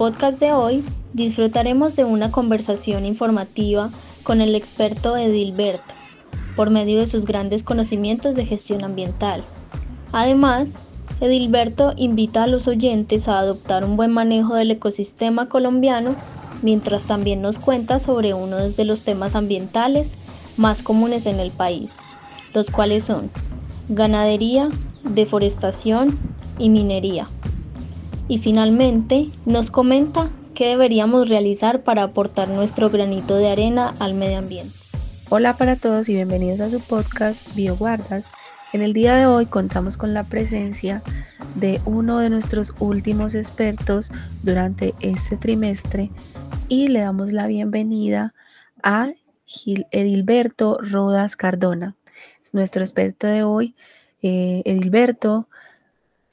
Podcast de hoy disfrutaremos de una conversación informativa con el experto Edilberto, por medio de sus grandes conocimientos de gestión ambiental. Además, Edilberto invita a los oyentes a adoptar un buen manejo del ecosistema colombiano, mientras también nos cuenta sobre uno de los temas ambientales más comunes en el país, los cuales son ganadería, deforestación y minería. Y finalmente nos comenta qué deberíamos realizar para aportar nuestro granito de arena al medio ambiente. Hola para todos y bienvenidos a su podcast BioGuardas. En el día de hoy contamos con la presencia de uno de nuestros últimos expertos durante este trimestre y le damos la bienvenida a Edilberto Rodas Cardona. Es nuestro experto de hoy. Eh, Edilberto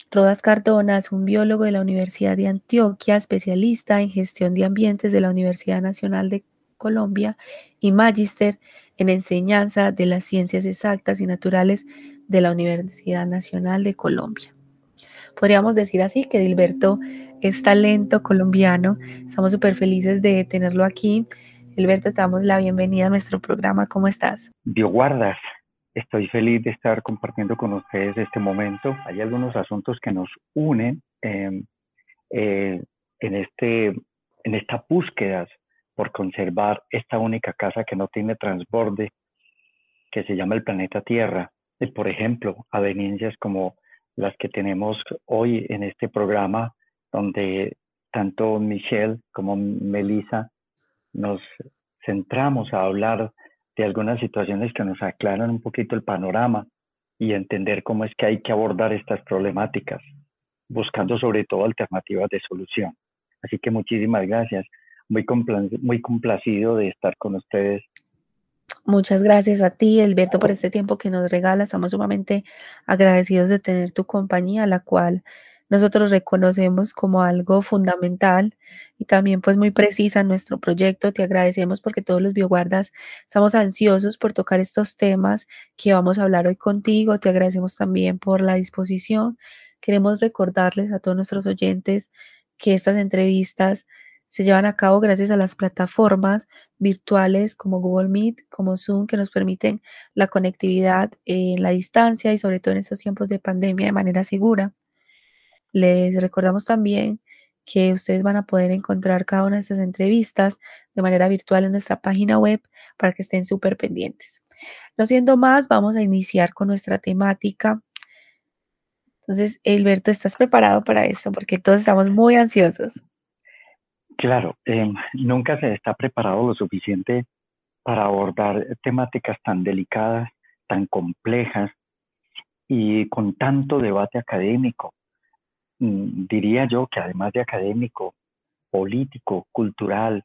Rodas Cardona es un biólogo de la Universidad de Antioquia, especialista en gestión de ambientes de la Universidad Nacional de Colombia y magíster en enseñanza de las ciencias exactas y naturales de la Universidad Nacional de Colombia. Podríamos decir así que Edilberto es talento colombiano. Estamos súper felices de tenerlo aquí. Edilberto, te damos la bienvenida a nuestro programa. ¿Cómo estás? Bioguardas, Estoy feliz de estar compartiendo con ustedes este momento. Hay algunos asuntos que nos unen em, eh, en, este, en esta búsqueda por conservar esta única casa que no tiene transborde, que se llama el planeta Tierra. Y, por ejemplo, avenencias como las que tenemos hoy en este programa, donde tanto Michelle como Melissa nos centramos a hablar de algunas situaciones que nos aclaran un poquito el panorama y entender cómo es que hay que abordar estas problemáticas, buscando sobre todo alternativas de solución. Así que muchísimas gracias. Muy, muy complacido de estar con ustedes. Muchas gracias a ti, Alberto, por este tiempo que nos regalas. Estamos sumamente agradecidos de tener tu compañía, la cual nosotros reconocemos como algo fundamental y también pues muy precisa en nuestro proyecto. Te agradecemos porque todos los bioguardas estamos ansiosos por tocar estos temas que vamos a hablar hoy contigo. Te agradecemos también por la disposición. Queremos recordarles a todos nuestros oyentes que estas entrevistas se llevan a cabo gracias a las plataformas virtuales como Google Meet, como Zoom, que nos permiten la conectividad en la distancia y sobre todo en estos tiempos de pandemia de manera segura. Les recordamos también que ustedes van a poder encontrar cada una de estas entrevistas de manera virtual en nuestra página web para que estén súper pendientes. No siendo más, vamos a iniciar con nuestra temática. Entonces, Alberto, ¿estás preparado para esto? Porque todos estamos muy ansiosos. Claro, em, nunca se está preparado lo suficiente para abordar temáticas tan delicadas, tan complejas y con tanto debate académico. Mm, diría yo que además de académico, político, cultural,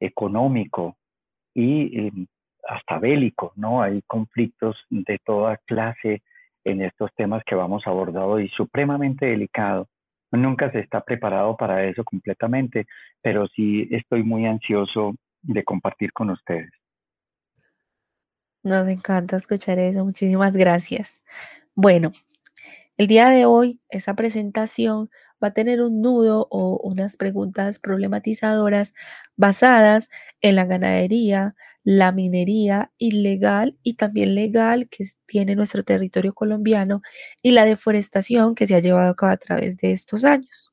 económico y em, hasta bélico, ¿no? Hay conflictos de toda clase en estos temas que vamos a abordar hoy, supremamente delicado. Nunca se está preparado para eso completamente, pero sí estoy muy ansioso de compartir con ustedes. Nos encanta escuchar eso. Muchísimas gracias. Bueno, el día de hoy, esa presentación va a tener un nudo o unas preguntas problematizadoras basadas en la ganadería, la minería ilegal y también legal que tiene nuestro territorio colombiano y la deforestación que se ha llevado a cabo a través de estos años.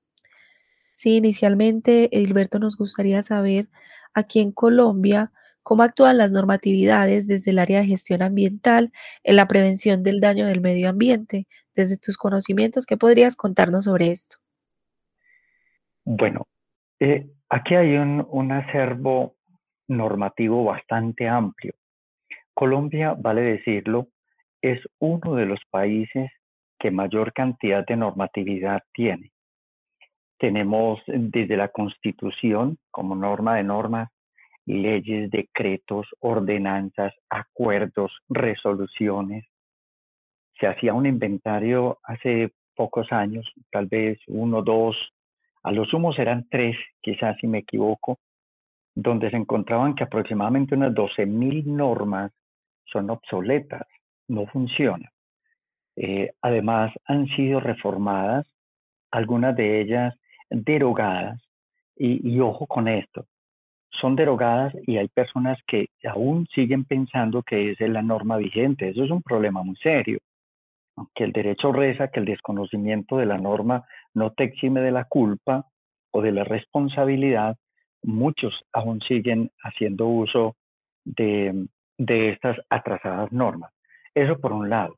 Sí, inicialmente, Edilberto, nos gustaría saber aquí en Colombia cómo actúan las normatividades desde el área de gestión ambiental en la prevención del daño del medio ambiente. Desde tus conocimientos, ¿qué podrías contarnos sobre esto? Bueno, eh, aquí hay un, un acervo normativo bastante amplio. Colombia, vale decirlo, es uno de los países que mayor cantidad de normatividad tiene. Tenemos desde la Constitución como norma de normas leyes, decretos, ordenanzas, acuerdos, resoluciones. Se hacía un inventario hace pocos años, tal vez uno, dos, a lo sumo eran tres, quizás si me equivoco, donde se encontraban que aproximadamente unas 12.000 normas son obsoletas, no funcionan. Eh, además, han sido reformadas, algunas de ellas derogadas y, ojo con esto, son derogadas y hay personas que aún siguen pensando que esa es la norma vigente. Eso es un problema muy serio. Que el derecho reza que el desconocimiento de la norma no te exime de la culpa o de la responsabilidad, muchos aún siguen haciendo uso de, estas atrasadas normas. Eso por un lado.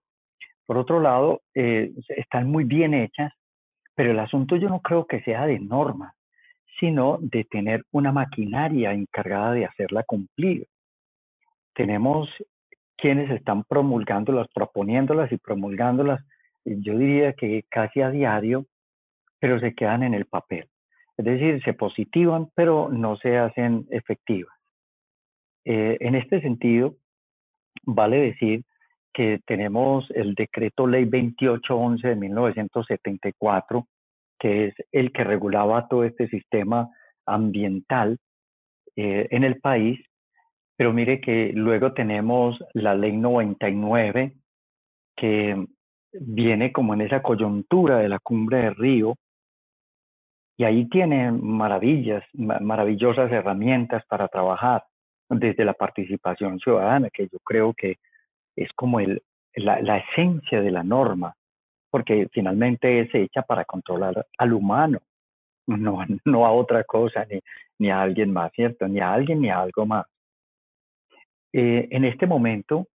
Por otro lado, eh, están muy bien hechas, pero el asunto yo no creo que sea de norma, sino de tener una maquinaria encargada de hacerla cumplir. Tenemos quienes están promulgándolas, proponiéndolas y promulgándolas, yo diría que casi a diario, pero se quedan en el papel. Es decir, se positivan, pero no se hacen efectivas. Eh, en este sentido, vale decir que tenemos el decreto ley 2811 de 1974, que es el que regulaba todo este sistema ambiental eh, en el país, pero mire que luego tenemos la ley 99, que viene como en esa coyuntura de la cumbre de Río, y ahí tiene maravillas, maravillosas herramientas para trabajar desde la participación ciudadana, que yo creo que es como el, la, esencia de la norma, porque finalmente es hecha para controlar al humano, no, no a otra cosa, ni, ni a alguien más, ¿cierto? Ni a alguien ni a algo más. Eh, en este momento,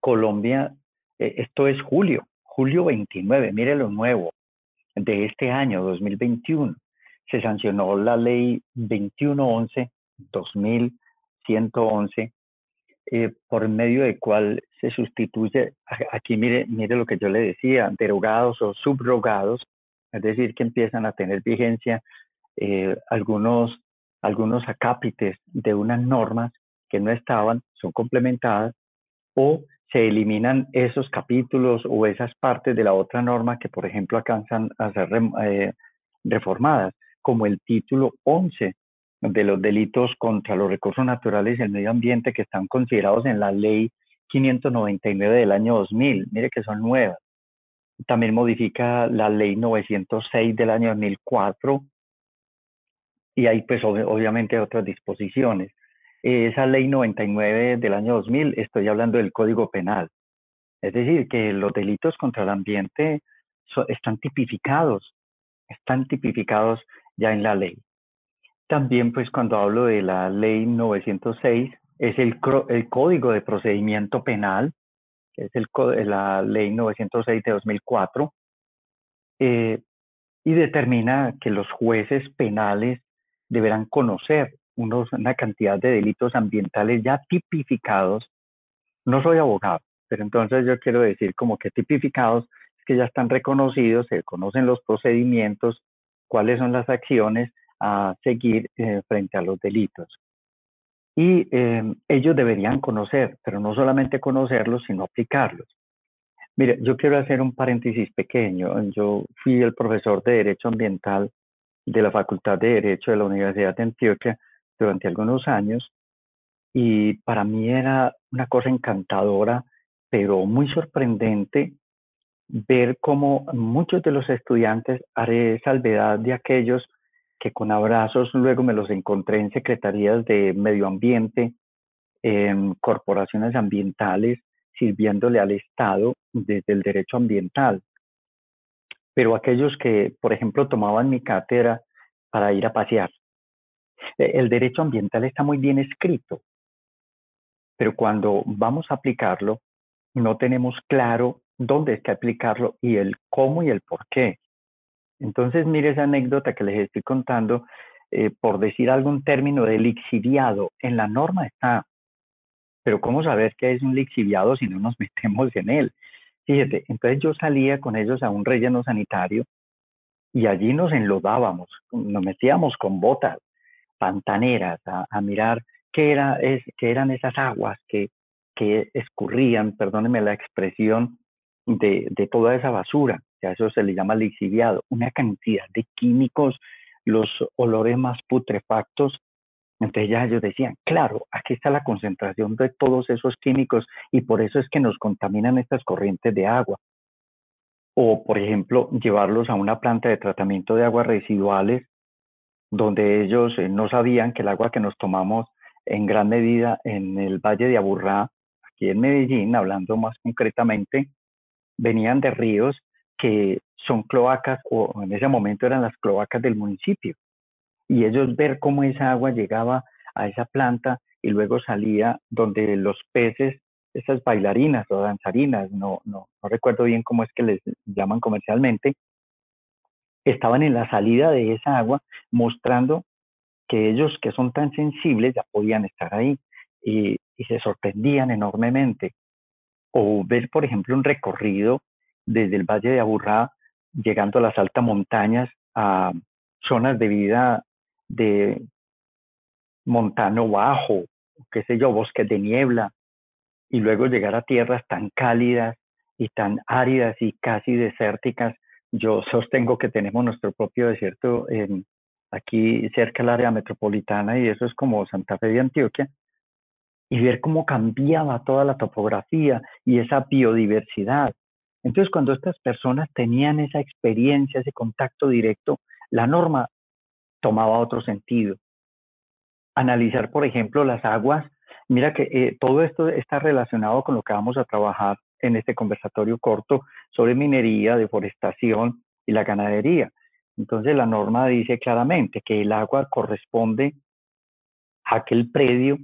Colombia, eh, esto es julio, julio 29, mire lo nuevo, de este año 2021, se sancionó la ley 2111, 2111, eh, por medio de cual se sustituye, aquí mire, mire lo que yo le decía, derogados o subrogados, es decir, que empiezan a tener vigencia eh, algunos, algunos acápites de unas normas que no estaban, son complementadas, o se eliminan esos capítulos o esas partes de la otra norma que, por ejemplo, alcanzan a ser eh, reformadas, como el título 11 de los delitos contra los recursos naturales y el medio ambiente que están considerados en la ley 599 del año 2000. Mire que son nuevas. También modifica la ley 906 del año 2004 y hay pues obviamente otras disposiciones. Esa ley 99 del año 2000, estoy hablando del Código Penal. Es decir, que los delitos contra el ambiente están tipificados, están tipificados ya en la ley. También, pues cuando hablo de la ley 906, es el, el Código de Procedimiento Penal, que es el, la ley 906 de 2004, eh, y determina que los jueces penales deberán conocer unos, una cantidad de delitos ambientales ya tipificados. No soy abogado, pero entonces yo quiero decir como que tipificados es que ya están reconocidos, se conocen los procedimientos, cuáles son las acciones a seguir eh, frente a los delitos. Y em, ellos deberían conocer, pero no solamente conocerlos, sino aplicarlos. Mire, yo quiero hacer un paréntesis pequeño. Yo fui el profesor de Derecho Ambiental de la Facultad de Derecho de la Universidad de Antioquia durante algunos años y para mí era una cosa encantadora, pero muy sorprendente ver cómo muchos de los estudiantes, haré salvedad de aquellos que con abrazos luego me los encontré en secretarías de medio ambiente, en corporaciones ambientales, sirviéndole al Estado desde el derecho ambiental. Pero aquellos que, por ejemplo, tomaban mi cátedra para ir a pasear. E, el derecho ambiental está muy bien escrito, pero cuando vamos a aplicarlo, no tenemos claro dónde está aplicarlo y el cómo y el por qué. Entonces, mire esa anécdota que les estoy contando, eh, por decir algún término de lixiviado, en la norma está, pero ¿cómo saber qué es un lixiviado si no nos metemos en él? Fíjate, entonces yo salía con ellos a un relleno sanitario y allí nos enlodábamos, nos metíamos con botas pantaneras a, mirar qué, era, es, qué eran esas aguas que, que escurrían, perdónenme la expresión, de, de toda esa basura a eso se le llama lixiviado, una cantidad de químicos, los olores más putrefactos. Entonces ya ellos decían, claro, aquí está la concentración de todos esos químicos y por eso es que nos contaminan estas corrientes de agua. O, por ejemplo, llevarlos a una planta de tratamiento de aguas residuales donde ellos eh, no sabían que el agua que nos tomamos en gran medida en el Valle de Aburrá, aquí en Medellín, hablando más concretamente, venían de ríos que son cloacas o en ese momento eran las cloacas del municipio. Y ellos ver cómo esa agua llegaba a esa planta y luego salía donde los peces, esas bailarinas o danzarinas, no, no, no recuerdo bien cómo es que les llaman comercialmente, estaban en la salida de esa agua mostrando que ellos que son tan sensibles ya podían estar ahí y, se sorprendían enormemente. O ver, por ejemplo, un recorrido desde el Valle de Aburrá, llegando a las altas montañas, a zonas de vida de montano bajo, qué sé yo, bosques de niebla, y luego llegar a tierras tan cálidas y tan áridas y casi desérticas. Yo sostengo que tenemos nuestro propio desierto en, aquí cerca del área metropolitana y eso es como Santa Fe de Antioquia, y ver cómo cambiaba toda la topografía y esa biodiversidad. Entonces, cuando estas personas tenían esa experiencia, ese contacto directo, la norma tomaba otro sentido. Analizar, por ejemplo, las aguas. Mira que eh, todo esto está relacionado con lo que vamos a trabajar en este conversatorio corto sobre minería, deforestación y la ganadería. Entonces la norma dice claramente que el agua corresponde a aquel predio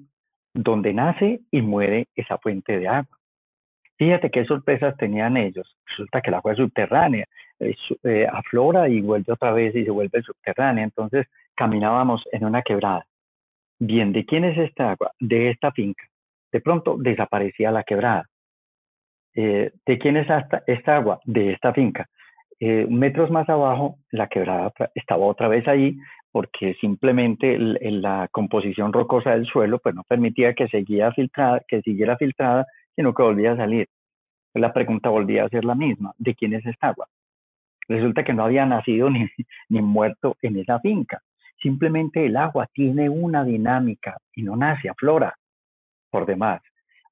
donde nace y muere esa fuente de agua. Fíjate qué sorpresas tenían ellos. Resulta que el agua es subterránea, eh, aflora y vuelve otra vez y se vuelve subterránea. Entonces caminábamos en una quebrada. Bien, ¿de quién es esta agua? De esta finca. De pronto desaparecía la quebrada. Eh, ¿De quién es esta, agua? De esta finca. Eh, metros más abajo, la quebrada estaba otra vez ahí porque simplemente la composición rocosa del suelo pues no permitía que, seguía filtrada, que siguiera filtrada sino que volvía a salir. La pregunta volvía a ser la misma, ¿de quién es esta agua? Resulta que no había nacido ni, ni muerto en esa finca. Simplemente el agua tiene una dinámica y no nace, aflora por demás.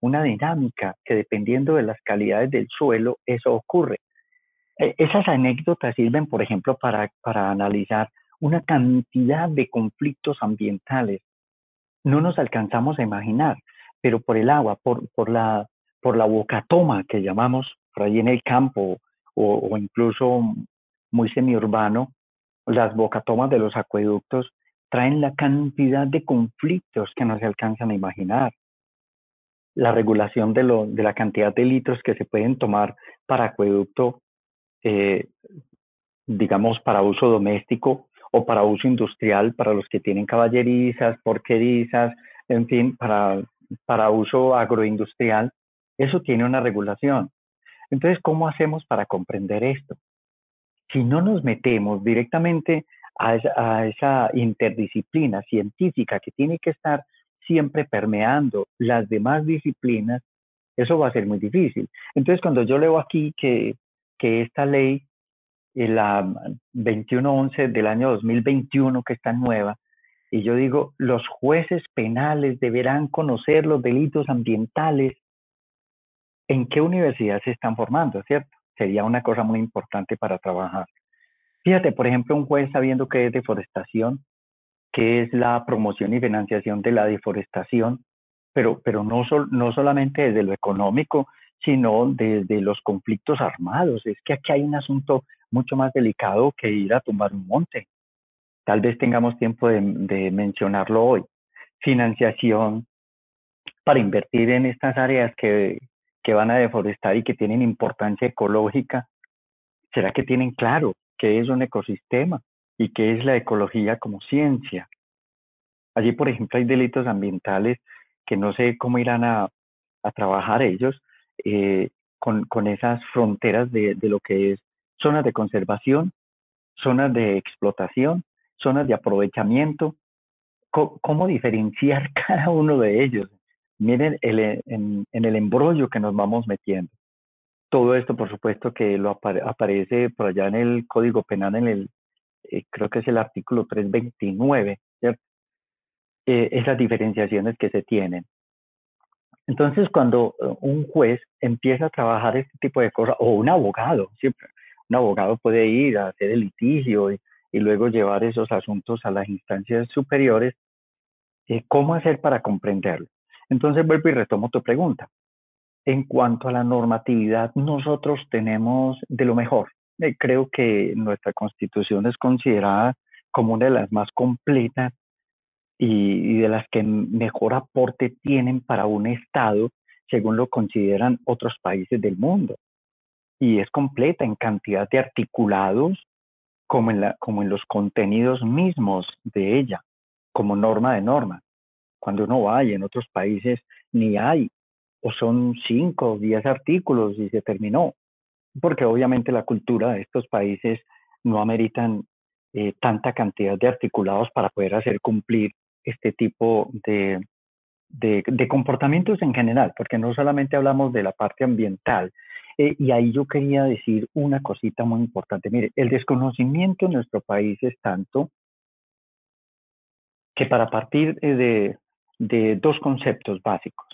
Una dinámica que dependiendo de las calidades del suelo, eso ocurre. E, esas anécdotas sirven, por ejemplo, para, para analizar una cantidad de conflictos ambientales. No nos alcanzamos a imaginar pero por el agua, por, por, la, por la bocatoma que llamamos por ahí en el campo o, incluso muy semiurbano, las bocatomas de los acueductos traen la cantidad de conflictos que no se alcanzan a imaginar. La regulación de, lo, de la cantidad de litros que se pueden tomar para acueducto, eh, digamos, para uso doméstico o para uso industrial, para los que tienen caballerizas, porquerizas, en fin, para para uso agroindustrial, eso tiene una regulación. Entonces, ¿cómo hacemos para comprender esto? Si no nos metemos directamente a esa, interdisciplina científica que tiene que estar siempre permeando las demás disciplinas, eso va a ser muy difícil. Entonces, cuando yo leo aquí que, que esta ley, eh, la 2111 del año 2021, que está nueva, y yo digo, los jueces penales deberán conocer los delitos ambientales. ¿En qué universidad se están formando, cierto? Sería una cosa muy importante para trabajar. Fíjate, por ejemplo, un juez sabiendo qué es deforestación, qué es la promoción y financiación de la deforestación, pero, pero no, no solamente desde lo económico, sino desde los conflictos armados. Es que aquí hay un asunto mucho más delicado que ir a tumbar un monte tal vez tengamos tiempo de, mencionarlo hoy. Financiación para invertir en estas áreas que, que van a deforestar y que tienen importancia ecológica. ¿Será que tienen claro qué es un ecosistema y qué es la ecología como ciencia? Allí, por ejemplo, hay delitos ambientales que no sé cómo irán a, a trabajar ellos eh, con, con, esas fronteras de, de, lo que es zonas de conservación, zonas de explotación zonas de aprovechamiento, ¿cómo, diferenciar cada uno de ellos? Miren el, en, el embrollo que nos vamos metiendo. Todo esto, por supuesto, que lo aparece por allá en el Código Penal, en el, eh, creo que es el artículo 329, ¿cierto? Eh, esas diferenciaciones que se tienen. Entonces, cuando eh, un juez empieza a trabajar este tipo de cosas, o un abogado, siempre, un abogado puede ir a hacer el litigio y, y luego llevar esos asuntos a las instancias superiores, eh, ¿cómo hacer para comprenderlo? Entonces vuelvo y retomo tu pregunta. En cuanto a la normatividad, nosotros tenemos de lo mejor. Eh, creo que nuestra constitución es considerada como una de las más completas y, de las que mejor aporte tienen para un Estado, según lo consideran otros países del mundo. Y es completa en cantidad de articulados como en, la, como en los contenidos mismos de ella, como norma de norma. Cuando uno va y en otros países ni hay, o son cinco o diez artículos y se terminó, porque obviamente la cultura de estos países no ameritan eh, tanta cantidad de articulados para poder hacer cumplir este tipo de, de, comportamientos en general, porque no solamente hablamos de la parte ambiental. Eh, y ahí yo quería decir una cosita muy importante. Mire, el desconocimiento en nuestro país es tanto que para partir de, de dos conceptos básicos,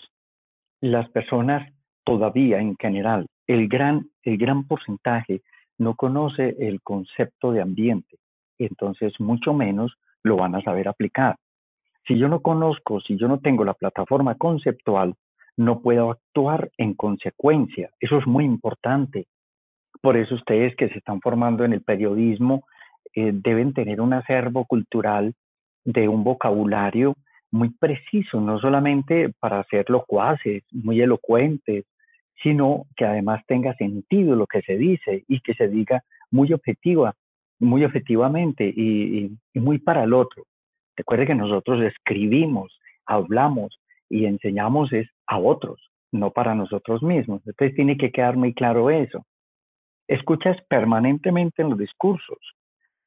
las personas todavía en general, el gran, el gran porcentaje no conoce el concepto de ambiente, entonces mucho menos lo van a saber aplicar. Si yo no conozco, si yo no tengo la plataforma conceptual, no puedo actuar en consecuencia. Eso es muy importante. Por eso ustedes que se están formando en el periodismo eh, deben tener un acervo cultural de un vocabulario muy preciso, no solamente para ser locuaces, muy elocuentes, sino que además tenga sentido lo que se dice y que se diga muy objetiva, muy objetivamente y muy para el otro. Recuerde que nosotros escribimos, hablamos y enseñamos es a otros, no para nosotros mismos. Entonces tiene que quedar muy claro eso. Escuchas permanentemente en los discursos,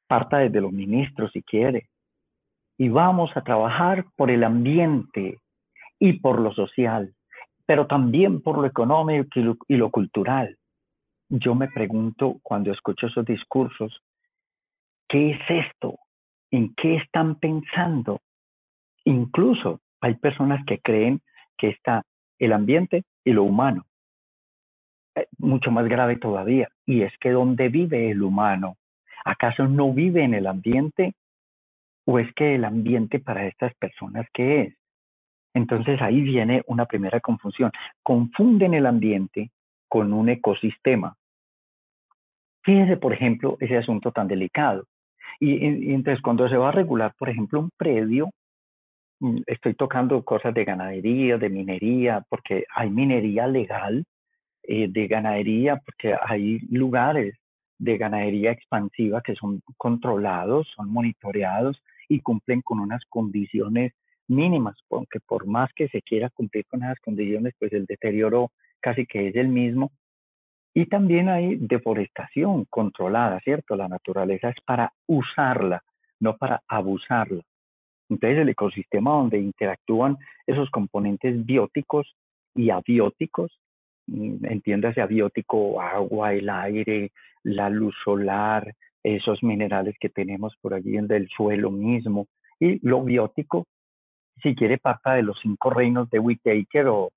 parta desde los ministros si quiere. Y vamos a trabajar por el ambiente y por lo social, pero también por lo económico y lo, cultural. Yo me pregunto cuando escucho esos discursos, ¿qué es esto? en qué están pensando. Incluso hay personas que creen que está el ambiente y lo humano. Eh, mucho más grave todavía, y es que ¿dónde vive el humano? ¿Acaso no vive en el ambiente? ¿O es que el ambiente para estas personas qué es? Entonces ahí viene una primera confusión. Confunden el ambiente con un ecosistema. Fíjense, por ejemplo, ese asunto tan delicado. Y, entonces cuando se va a regular, por ejemplo, un predio, mm, estoy tocando cosas de ganadería, de minería, porque hay minería legal, eh, de ganadería, porque hay lugares de ganadería expansiva que son controlados, son monitoreados y cumplen con unas condiciones mínimas, porque por más que se quiera cumplir con esas condiciones, pues el deterioro casi que es el mismo y también hay deforestación controlada, ¿cierto? La naturaleza es para usarla, no para abusarla. Entonces el ecosistema donde interactúan esos componentes bióticos y abióticos, mm, entiéndase abiótico, agua, el aire, la luz solar, esos minerales que tenemos por allí en el suelo mismo, y lo biótico, si quiere, parte de los cinco reinos de Whitaker o,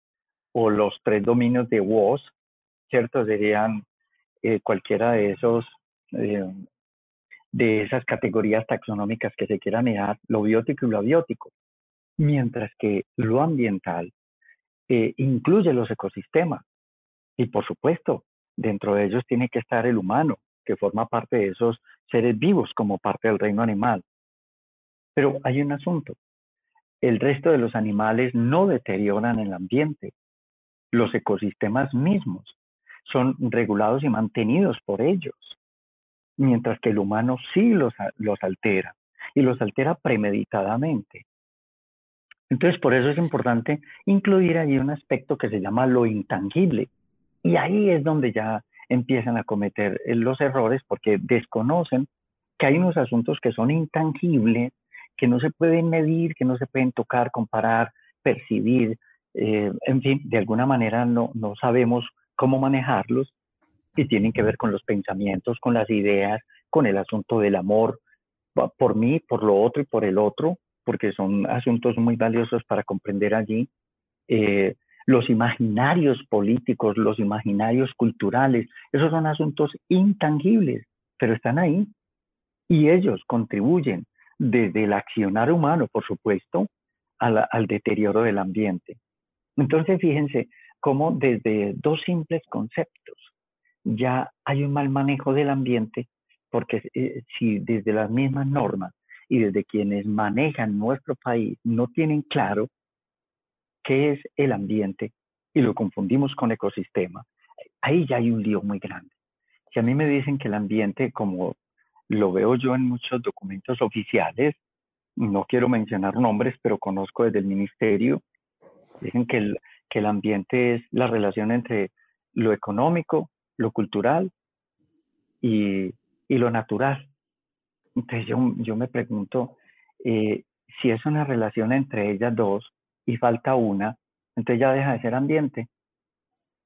o los tres dominios de Woz, ¿cierto? Serían eh, cualquiera de esos, eh, de esas categorías taxonómicas que se quieran mirar, lo biótico y lo abiótico. Mientras que lo ambiental eh, incluye los ecosistemas. Y por supuesto, dentro de ellos tiene que estar el humano, que forma parte de esos seres vivos como parte del reino animal. Pero hay un asunto. El resto de los animales no deterioran el ambiente. Los ecosistemas mismos son regulados y mantenidos por ellos, mientras que el humano sí los, los altera y los altera premeditadamente. Entonces, por eso es importante incluir allí un aspecto que se llama lo intangible. Y ahí es donde ya empiezan a cometer eh, los errores porque desconocen que hay unos asuntos que son intangibles, que no se pueden medir, que no se pueden tocar, comparar, percibir. Eh, en fin, de alguna manera no, no sabemos cómo manejarlos y tienen que ver con los pensamientos, con las ideas, con el asunto del amor por mí, por lo otro y por el otro, porque son asuntos muy valiosos para comprender allí. Eh, los imaginarios políticos, los imaginarios culturales, esos son asuntos intangibles, pero están ahí. y ellos contribuyen desde el accionar humano, por supuesto, al deterioro del ambiente. Entonces, fíjense cómo desde dos simples conceptos ya hay un mal manejo del ambiente, porque eh, si desde las mismas normas y desde quienes manejan nuestro país no tienen claro qué es el ambiente y lo confundimos con ecosistema, ahí ya hay un lío muy grande. Si a mí me dicen que el ambiente, como lo veo yo en muchos documentos oficiales, no quiero mencionar nombres, pero conozco desde el ministerio, dicen que el, que el ambiente es la relación entre lo económico, lo cultural y, lo natural. Entonces yo, yo me pregunto eh, si es una relación entre ellas dos y falta una, entonces ya deja de ser ambiente.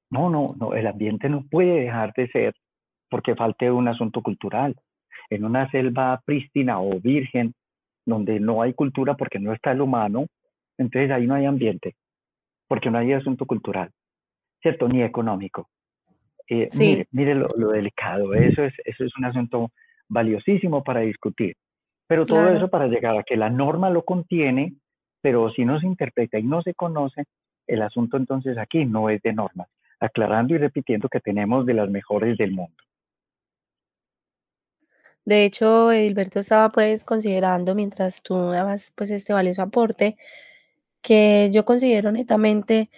No, no, no, el ambiente no puede dejar de ser porque falte un asunto cultural. En una selva prístina o virgen, donde no hay cultura porque no está el humano, entonces ahí no hay ambiente, porque no hay asunto cultural, ¿cierto? Ni económico. Eh, mire, lo, delicado, eso es, eso es un asunto valiosísimo para discutir. Pero todo eso para llegar a que la norma lo contiene, pero si no se interpreta y no se conoce, el asunto entonces aquí no es de normas, aclarando y repitiendo que tenemos de las mejores del mundo. De hecho, Edilberto estaba pues considerando mientras tú dabas pues este valioso aporte, que yo considero netamente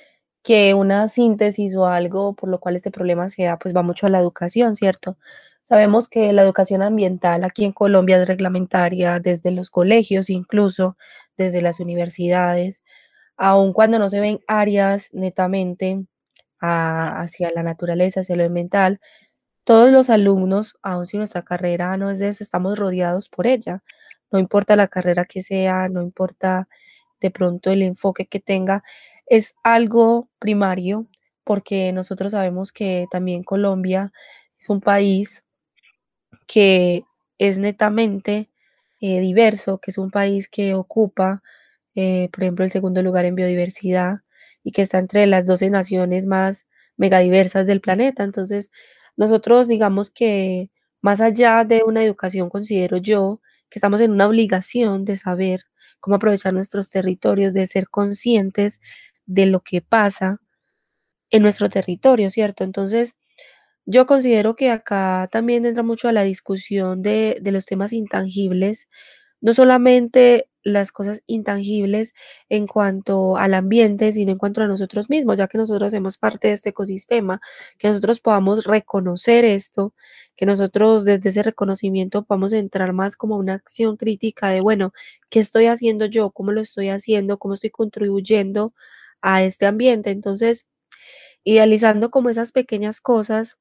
que una síntesis o algo por lo cual este problema se da, pues va mucho a la educación, ¿cierto? Sabemos que la educación ambiental aquí en Colombia es reglamentaria desde los colegios, incluso desde las universidades, aun cuando no se ven áreas netamente hacia la naturaleza, hacia lo ambiental, todos los alumnos, aun si nuestra carrera no es de eso, estamos rodeados por ella. No importa la carrera que sea, no importa de pronto el enfoque que tenga, es algo primario porque nosotros sabemos que también Colombia es un país que es netamente eh, diverso, que es un país que ocupa, eh, por ejemplo, el segundo lugar en biodiversidad y que está entre las 12 naciones más megadiversas del planeta. Entonces, nosotros digamos que más allá de una educación, considero yo que estamos en una obligación de saber cómo aprovechar nuestros territorios, de ser conscientes de lo que pasa en nuestro territorio, ¿cierto? Entonces, yo considero que acá también entra mucho a la discusión de, de los temas intangibles, no solamente las cosas intangibles en cuanto al ambiente, sino en cuanto a nosotros mismos, ya que nosotros hacemos parte de este ecosistema, que nosotros podamos reconocer esto, que nosotros desde ese reconocimiento podamos entrar más como una acción crítica de, bueno, ¿qué estoy haciendo yo? ¿Cómo lo estoy haciendo? ¿Cómo estoy contribuyendo a este ambiente? Entonces, idealizando como esas pequeñas cosas,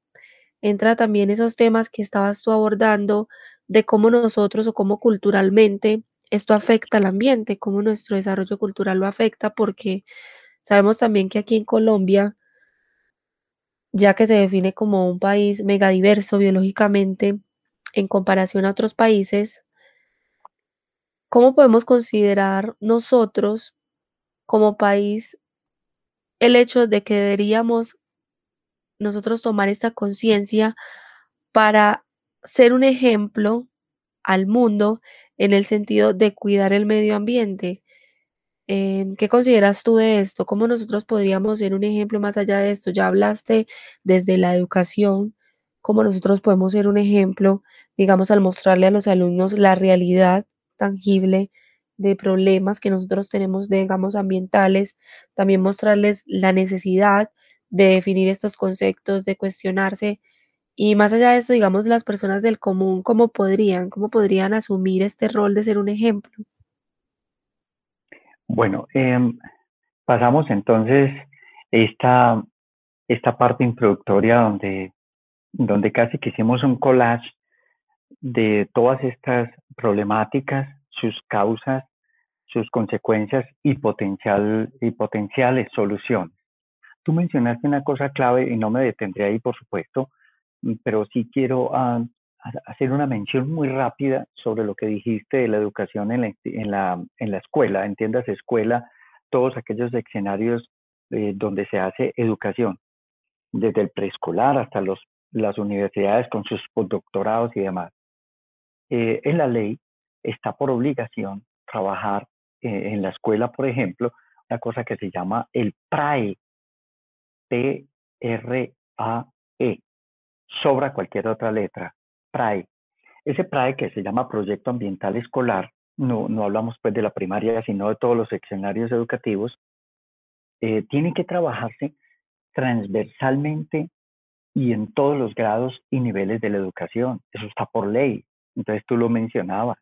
entra también esos temas que estabas tú abordando de cómo nosotros o cómo culturalmente esto afecta al ambiente, cómo nuestro desarrollo cultural lo afecta, porque sabemos también que aquí en Colombia, ya que se define como un país megadiverso biológicamente en comparación a otros países, ¿cómo podemos considerar nosotros como país el hecho de que deberíamos nosotros tomar esta conciencia para ser un ejemplo al mundo en el sentido de cuidar el medio ambiente. Em, ¿Qué consideras tú de esto? ¿Cómo nosotros podríamos ser un ejemplo más allá de esto? Ya hablaste desde la educación, cómo nosotros podemos ser un ejemplo, digamos, al mostrarle a los alumnos la realidad tangible de problemas que nosotros tenemos, digamos, ambientales, también mostrarles la necesidad de definir estos conceptos, de cuestionarse y más allá de eso, digamos, las personas del común, ¿cómo podrían, cómo podrían asumir este rol de ser un ejemplo? Bueno, em, pasamos entonces esta, esta parte introductoria donde, donde casi que hicimos un collage de todas estas problemáticas, sus causas, sus consecuencias y, potencial, y potenciales soluciones. Tú mencionaste una cosa clave y no me detendré ahí, por supuesto, pero sí quiero ah, hacer una mención muy rápida sobre lo que dijiste de la educación en la, en la, en la escuela, entiendas escuela, todos aquellos escenarios eh, donde se hace educación, desde el preescolar hasta los, las universidades con sus postdoctorados y demás. eh, en la ley está por obligación trabajar eh, en la escuela, por ejemplo, una cosa que se llama el PRAE, P-R-A-E, sobra cualquier otra letra, PRAE. Ese PRAE que se llama Proyecto Ambiental Escolar, no, no hablamos pues de la primaria, sino de todos los seccionarios educativos, eh, tiene que trabajarse transversalmente y en todos los grados y niveles de la educación. Eso está por ley. Entonces tú lo mencionabas.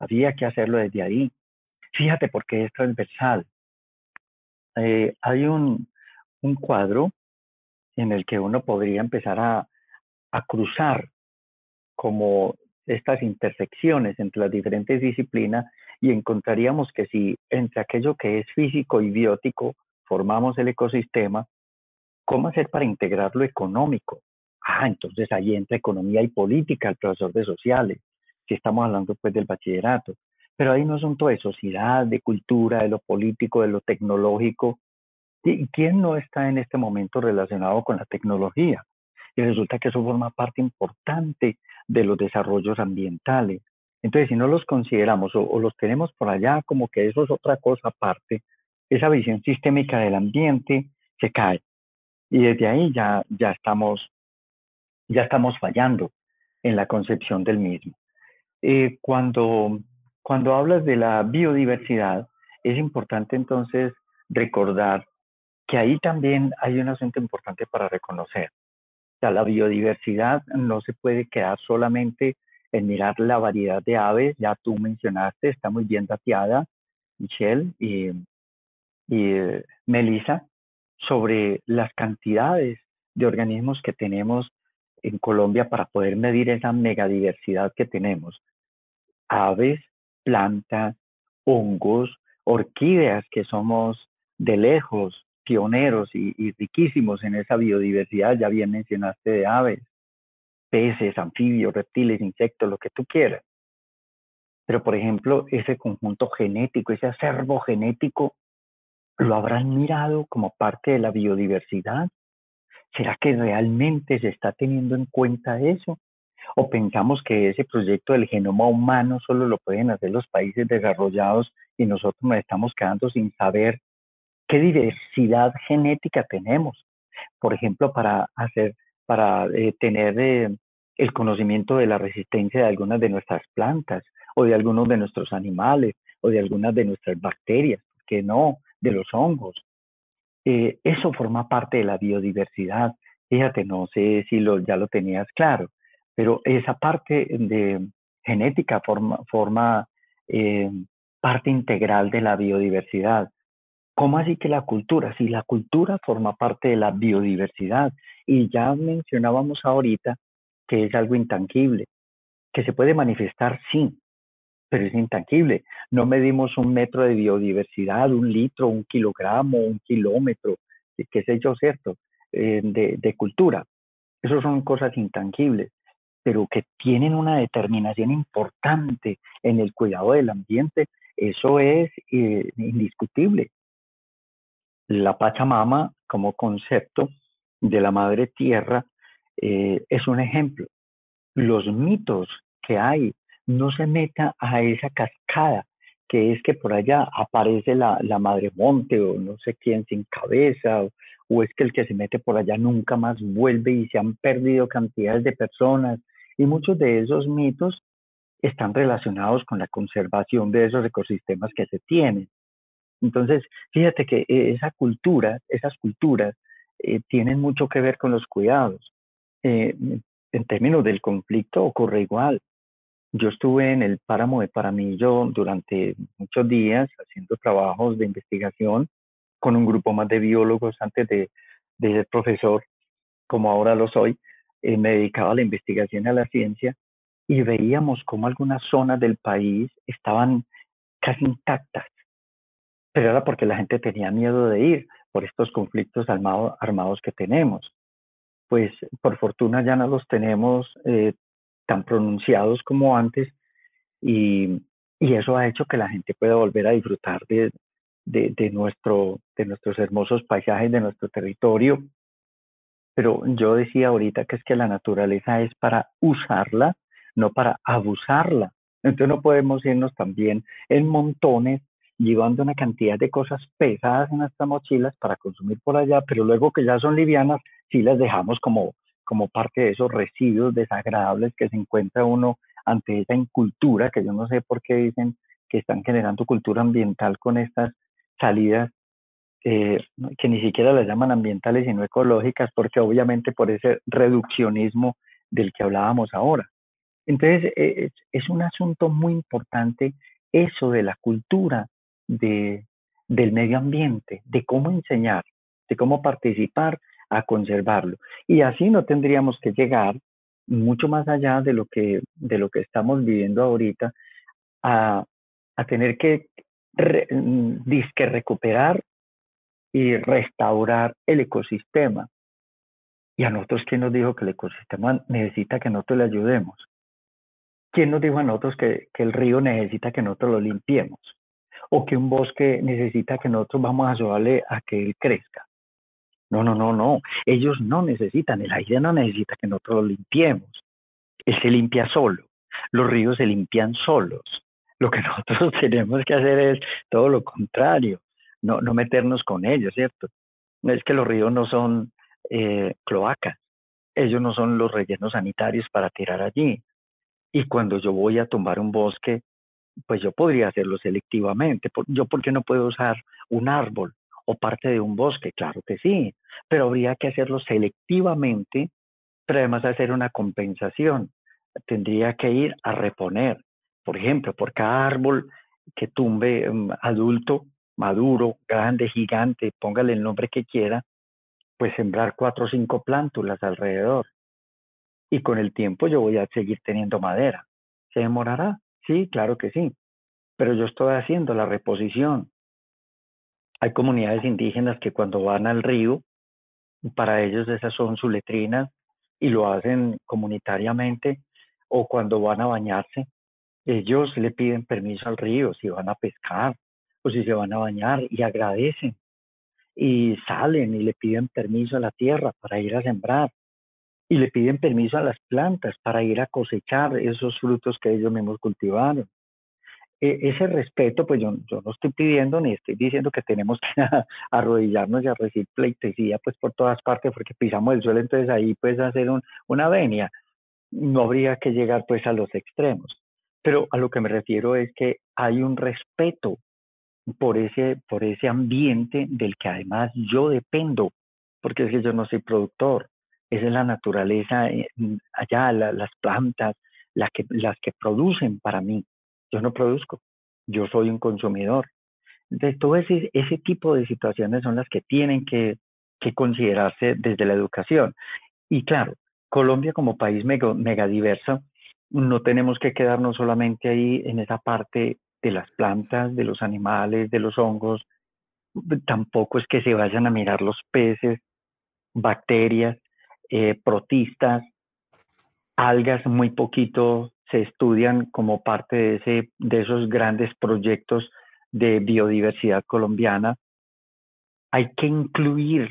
Había que hacerlo desde ahí. Fíjate por qué es transversal. Eh, hay un, un, cuadro en el que uno podría empezar a, a cruzar como estas intersecciones entre las diferentes disciplinas y encontraríamos que si entre aquello que es físico y biótico formamos el ecosistema, ¿cómo hacer para integrar lo económico? Ah, entonces ahí entra economía y política, el profesor de sociales, si estamos hablando pues del bachillerato. Pero ahí no es todo de sociedad, de cultura, de lo político, de lo tecnológico. ¿Y quién no está en este momento relacionado con la tecnología? Y resulta que eso forma parte importante de los desarrollos ambientales. Entonces, si no los consideramos o, los tenemos por allá como que eso es otra cosa aparte, esa visión sistémica del ambiente se cae. Y desde ahí ya, ya, estamos, ya estamos fallando en la concepción del mismo. Eh, cuando, cuando hablas de la biodiversidad, es importante entonces recordar que ahí también hay un asunto importante para reconocer sea, la biodiversidad no se puede quedar solamente en mirar la variedad de aves, ya tú mencionaste, está muy bien dateada, Michelle y, y Melissa, sobre las cantidades de organismos que tenemos en Colombia para poder medir esa megadiversidad que tenemos. Aves, plantas, hongos, orquídeas que somos de lejos pioneros y, riquísimos en esa biodiversidad, ya bien mencionaste de aves, peces, anfibios, reptiles, insectos, lo que tú quieras. Pero, por ejemplo, ese conjunto genético, ese acervo genético, ¿lo habrán mirado como parte de la biodiversidad? ¿Será que realmente se está teniendo en cuenta eso? ¿O pensamos que ese proyecto del genoma humano solo lo pueden hacer los países desarrollados y nosotros nos estamos quedando sin saber qué diversidad genética tenemos. Por ejemplo, para hacer, para eh, tener eh, el conocimiento de la resistencia de algunas de nuestras plantas o de algunos de nuestros animales o de algunas de nuestras bacterias, que no, de los hongos. Eh, eso forma parte de la biodiversidad. Fíjate, no sé si ya lo tenías claro, pero esa parte de genética forma parte integral de la biodiversidad. ¿Cómo así que la cultura? Si la cultura forma parte de la biodiversidad y ya mencionábamos ahorita que es algo intangible, que se puede manifestar, sí, pero es intangible. No medimos un metro de biodiversidad, un litro, un kilogramo, un kilómetro, qué sé yo, ¿cierto? Eh, de, cultura. Esas son cosas intangibles, pero que tienen una determinación importante en el cuidado del ambiente, eso es eh, indiscutible la Pachamama como concepto de la madre tierra eh, es un ejemplo. Los mitos que hay, no se meta a esa cascada, que es que por allá aparece la, madre monte o no sé quién sin cabeza, o, o es que el que se mete por allá nunca más vuelve y se han perdido cantidades de personas. Y muchos de esos mitos están relacionados con la conservación de esos ecosistemas que se tienen. Entonces, fíjate que eh, esa cultura, esas culturas eh, tienen mucho que ver con los cuidados. Eh, en términos del conflicto ocurre igual. Yo estuve en el páramo de Paramillo durante muchos días haciendo trabajos de investigación con un grupo más de biólogos antes de, de ser profesor, como ahora lo soy. me dedicaba a la investigación y a la ciencia y veíamos cómo algunas zonas del país estaban casi intactas pero era porque la gente tenía miedo de ir por estos conflictos armados que tenemos. Pues por fortuna ya no los tenemos eh, tan pronunciados como antes y, y, eso ha hecho que la gente pueda volver a disfrutar de, de, de, nuestro, de nuestros hermosos paisajes, de nuestro territorio. Pero yo decía ahorita que es que la naturaleza es para usarla, no para abusarla. Entonces no podemos irnos también en montones llevando una cantidad de cosas pesadas en nuestras mochilas para consumir por allá, pero luego que ya son livianas, sí las dejamos como, como parte de esos residuos desagradables que se encuentra uno ante esa incultura, que yo no sé por qué dicen que están generando cultura ambiental con estas salidas eh, que ni siquiera las llaman ambientales sino ecológicas, porque obviamente por ese reduccionismo del que hablábamos ahora. Entonces, e, es, un asunto muy importante eso de la cultura de, del medio ambiente, de cómo enseñar, de cómo participar a conservarlo. Y así no tendríamos que llegar mucho más allá de lo que, de lo que estamos viviendo ahorita, a, a tener que mm, disque recuperar y restaurar el ecosistema. Y a nosotros, ¿quién nos dijo que el ecosistema necesita que nosotros le ayudemos? ¿Quién nos dijo a nosotros que, que el río necesita que nosotros lo limpiemos? ¿O que un bosque necesita que nosotros vamos a ayudarle a que él crezca? No, no, no, no. Ellos no necesitan, el aire no necesita que nosotros limpiemos. Él se limpia solo. Los ríos se limpian solos. Lo que nosotros tenemos que hacer es todo lo contrario, no, no meternos con ellos, ¿cierto? Es que los ríos no son eh, cloacas, ellos no son los rellenos sanitarios para tirar allí. Y cuando yo voy a tumbar un bosque, pues yo podría hacerlo selectivamente. ¿Yo por qué no puedo usar un árbol o parte de un bosque? Claro que sí, pero habría que hacerlo selectivamente, pero además hacer una compensación. Tendría que ir a reponer. Por ejemplo, por cada árbol que tumbe um, adulto, maduro, grande, gigante, póngale el nombre que quiera, pues sembrar cuatro o cinco plántulas alrededor. Y con el tiempo yo voy a seguir teniendo madera. ¿Se demorará? Sí, claro que sí. Pero yo estoy haciendo la reposición. Hay comunidades indígenas que cuando van al río, para ellos esas son sus letrinas y lo hacen comunitariamente, o cuando van a bañarse, ellos le piden permiso al río si van a pescar o si se van a bañar y agradecen y salen y le piden permiso a la tierra para ir a sembrar y le piden permiso a las plantas para ir a cosechar esos frutos que ellos mismos cultivaron. E, ese respeto, pues yo, yo, no estoy pidiendo ni estoy diciendo que tenemos que arrodillarnos y a recibir pleitesía pues por todas partes porque pisamos el suelo, entonces ahí pues hacer una venia. No habría que llegar pues a los extremos. Pero a lo que me refiero es que hay un respeto por ese, por ese ambiente del que además yo dependo, porque es que yo no soy productor, esa es la naturaleza eh, allá, las plantas, las que, las que producen para mí. Yo no produzco, yo soy un consumidor. Entonces, todo ese, ese tipo de situaciones son las que tienen que, que considerarse desde la educación. Y claro, Colombia como país mega, megadiverso, no tenemos que quedarnos solamente ahí en esa parte de las plantas, de los animales, de los hongos. Tampoco es que se vayan a mirar los peces, bacterias, eh, protistas, algas, muy poquito se estudian como parte de, ese, de esos grandes proyectos de biodiversidad colombiana. Hay que incluir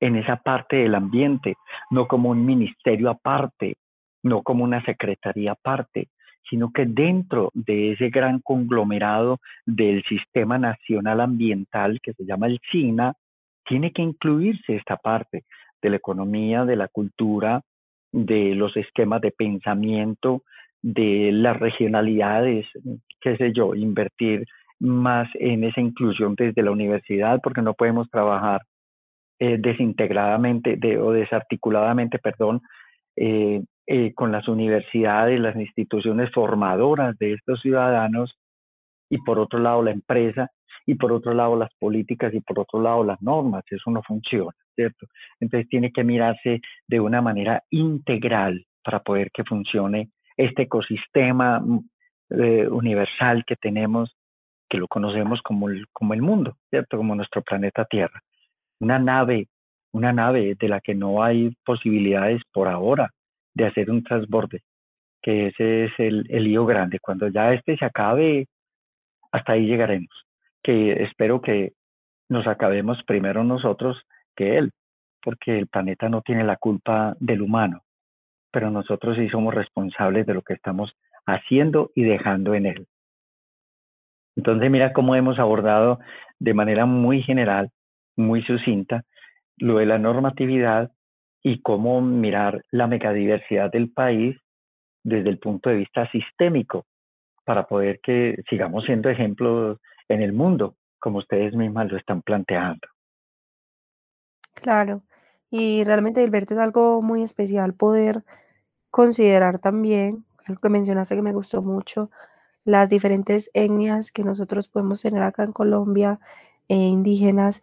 en esa parte del ambiente, no como un ministerio aparte, no como una secretaría aparte, sino que dentro de ese gran conglomerado del Sistema Nacional Ambiental que se llama el SINA, tiene que incluirse esta parte de la economía, de la cultura, de los esquemas de pensamiento, de las regionalidades, qué sé yo, invertir más en esa inclusión desde la universidad, porque no podemos trabajar eh, desintegradamente o desarticuladamente, perdón, eh, eh, con las universidades, las instituciones formadoras de estos ciudadanos y por otro lado la empresa y por otro lado las políticas y por otro lado las normas. Eso no funciona, ¿cierto? Entonces tiene que mirarse de una manera integral para poder que funcione este ecosistema mm, eh, universal que tenemos, que lo conocemos como el, como el mundo, ¿cierto? Como nuestro planeta Tierra. Una nave, una nave de la que no hay posibilidades por ahora de hacer un transborde, que ese es el, el lío grande. Cuando ya este se acabe, hasta ahí llegaremos. Que espero que nos acabemos primero nosotros que él, porque el planeta no tiene la culpa del humano. pero nosotros sí somos responsables de lo que estamos haciendo y dejando en él. Entonces, mira cómo hemos abordado de manera muy general, muy sucinta, lo de la normatividad y cómo mirar la megadiversidad del país desde el punto de vista sistémico para poder que sigamos siendo ejemplos en el mundo, como ustedes mismas lo están planteando. Claro, y realmente, Gilberto, es algo muy especial poder considerar también, algo que mencionaste que me gustó mucho, las diferentes etnias que nosotros podemos tener acá en Colombia, e indígenas,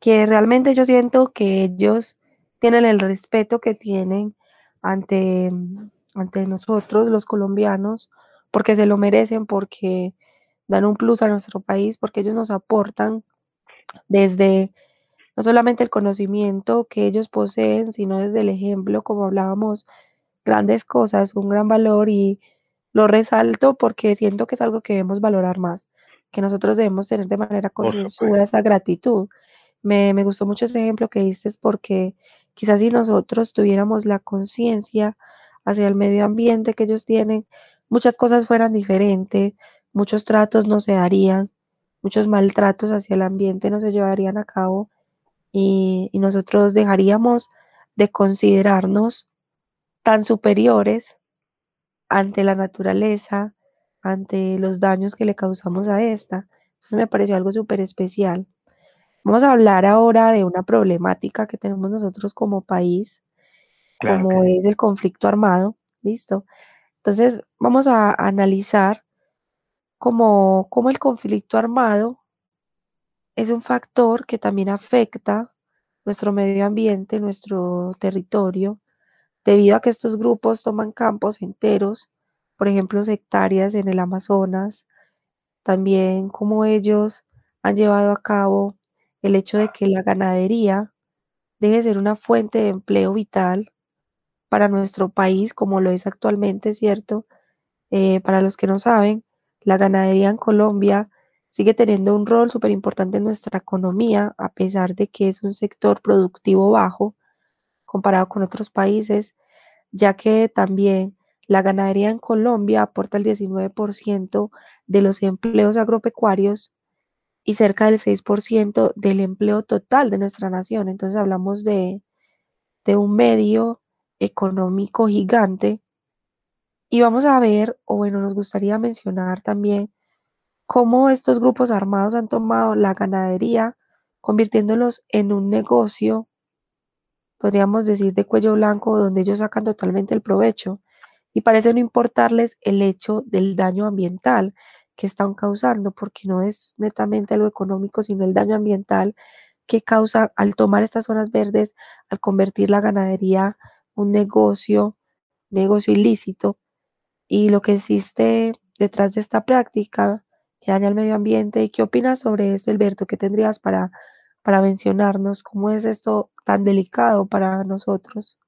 que realmente yo siento que ellos tienen el respeto que tienen ante, ante nosotros, los colombianos, porque se lo merecen, porque dan un plus a nuestro país, porque ellos nos aportan desde no solamente el conocimiento que ellos poseen, sino desde el ejemplo, como hablábamos, grandes cosas, un gran valor y lo resalto porque siento que es algo que debemos valorar más, que nosotros debemos tener de manera concienzuda esa gratitud. Me, me gustó mucho ese ejemplo que diste porque quizás si nosotros tuviéramos la conciencia hacia el medio ambiente que ellos tienen, muchas cosas fueran diferentes, muchos tratos no se darían, muchos maltratos hacia el ambiente no se llevarían a cabo y, y nosotros dejaríamos de considerarnos tan superiores ante la naturaleza, ante los daños que le causamos a esta. Entonces me pareció algo súper especial. Vamos a hablar ahora de una problemática que tenemos nosotros como país, como es el conflicto armado. ¿Listo? Entonces vamos a analizar cómo, cómo el conflicto armado es un factor que también afecta nuestro medio ambiente, nuestro territorio, debido a que estos grupos toman campos enteros, por ejemplo, hectáreas en el Amazonas, también como ellos han llevado a cabo el hecho de que la ganadería deje de ser una fuente de empleo vital para nuestro país, como lo es actualmente, ¿cierto? Eh, para los que no saben, la ganadería en Colombia sigue teniendo un rol súper importante en nuestra economía, a pesar de que es un sector productivo bajo comparado con otros países, ya que también la ganadería en Colombia aporta el 19% de los empleos agropecuarios y cerca del 6% del empleo total de nuestra nación. Entonces hablamos de, de un medio económico gigante. Y vamos a ver, o bueno, nos gustaría mencionar también cómo estos grupos armados han tomado la ganadería, convirtiéndolos en un negocio, podríamos decir, de cuello blanco, donde ellos sacan totalmente el provecho. Y parece no importarles el hecho del daño ambiental que están causando, porque no es netamente lo económico, sino el daño ambiental que causa al tomar estas zonas verdes, al convertir la ganadería un negocio, negocio ilícito, y lo que existe detrás de esta práctica que daña al medio ambiente. ¿Y qué opinas sobre esto, Alberto? ¿Qué tendrías para, para mencionarnos? ¿Cómo es esto tan delicado para nosotros?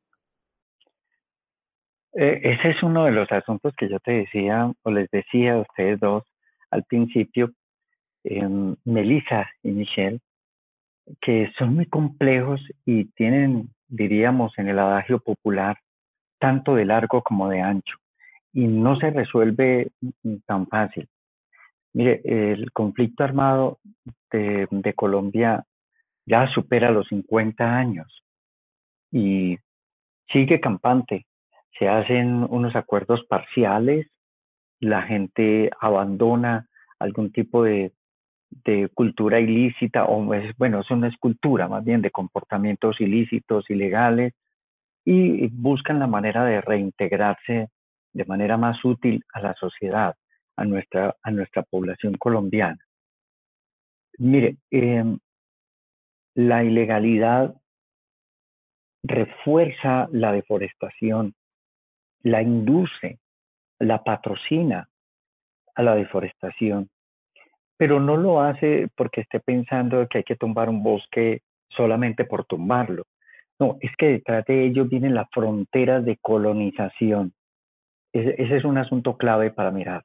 Eh, ese es uno de los asuntos que yo te decía o les decía a ustedes dos al principio, eh, Melissa y Michelle, que son muy complejos y tienen diríamos en el adagio popular, tanto de largo como de ancho, y no se resuelve tan fácil. Mire, el conflicto armado de, Colombia ya supera los 50 años y sigue campante. Se hacen unos acuerdos parciales, la gente abandona algún tipo de de cultura ilícita, o es, bueno, es una escultura más bien de comportamientos ilícitos, ilegales, y buscan la manera de reintegrarse de manera más útil a la sociedad, a nuestra, a nuestra población colombiana. Mire, em, la ilegalidad refuerza la deforestación, la induce, la patrocina a la deforestación pero no lo hace porque esté pensando que hay que tumbar un bosque solamente por tumbarlo. No, es que detrás de ello vienen las fronteras de colonización. Ese, es un asunto clave para mirar.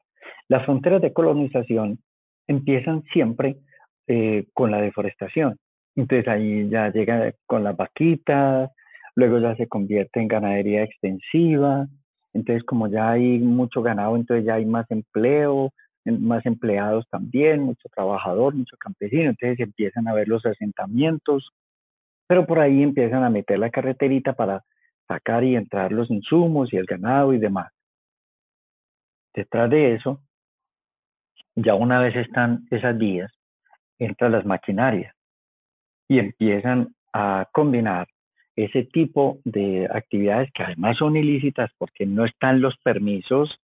Las fronteras de colonización empiezan siempre eh, con la deforestación. Entonces ahí ya llega con las vaquitas luego ya se convierte en ganadería extensiva, entonces como ya hay mucho ganado, entonces ya hay más empleo, más empleados también, mucho trabajador, mucho campesino, entonces empiezan a ver los asentamientos, pero por ahí empiezan a meter la carreterita para sacar y entrar los insumos y el ganado y demás. Detrás de eso, ya una vez están esas vías, entran las maquinarias y empiezan a combinar ese tipo de actividades que además son ilícitas porque no están los permisos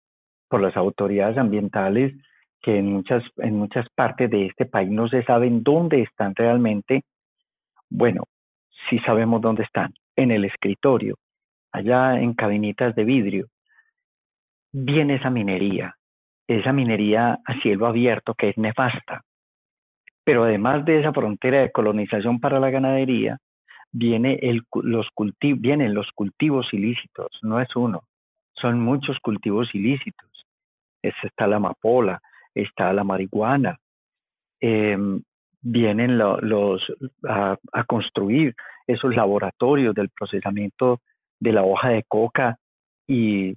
por las autoridades ambientales que en muchas, en muchas partes de este país no se saben dónde están realmente. Bueno, sí sabemos dónde están, en el escritorio, allá en cabinitas de vidrio. Viene esa minería, esa minería a cielo abierto que es nefasta. Pero además de esa frontera de colonización para la ganadería, viene los vienen los cultivos ilícitos, no es uno, son muchos cultivos ilícitos. está la amapola, está la marihuana. Em, vienen los a, construir esos laboratorios del procesamiento de la hoja de coca y,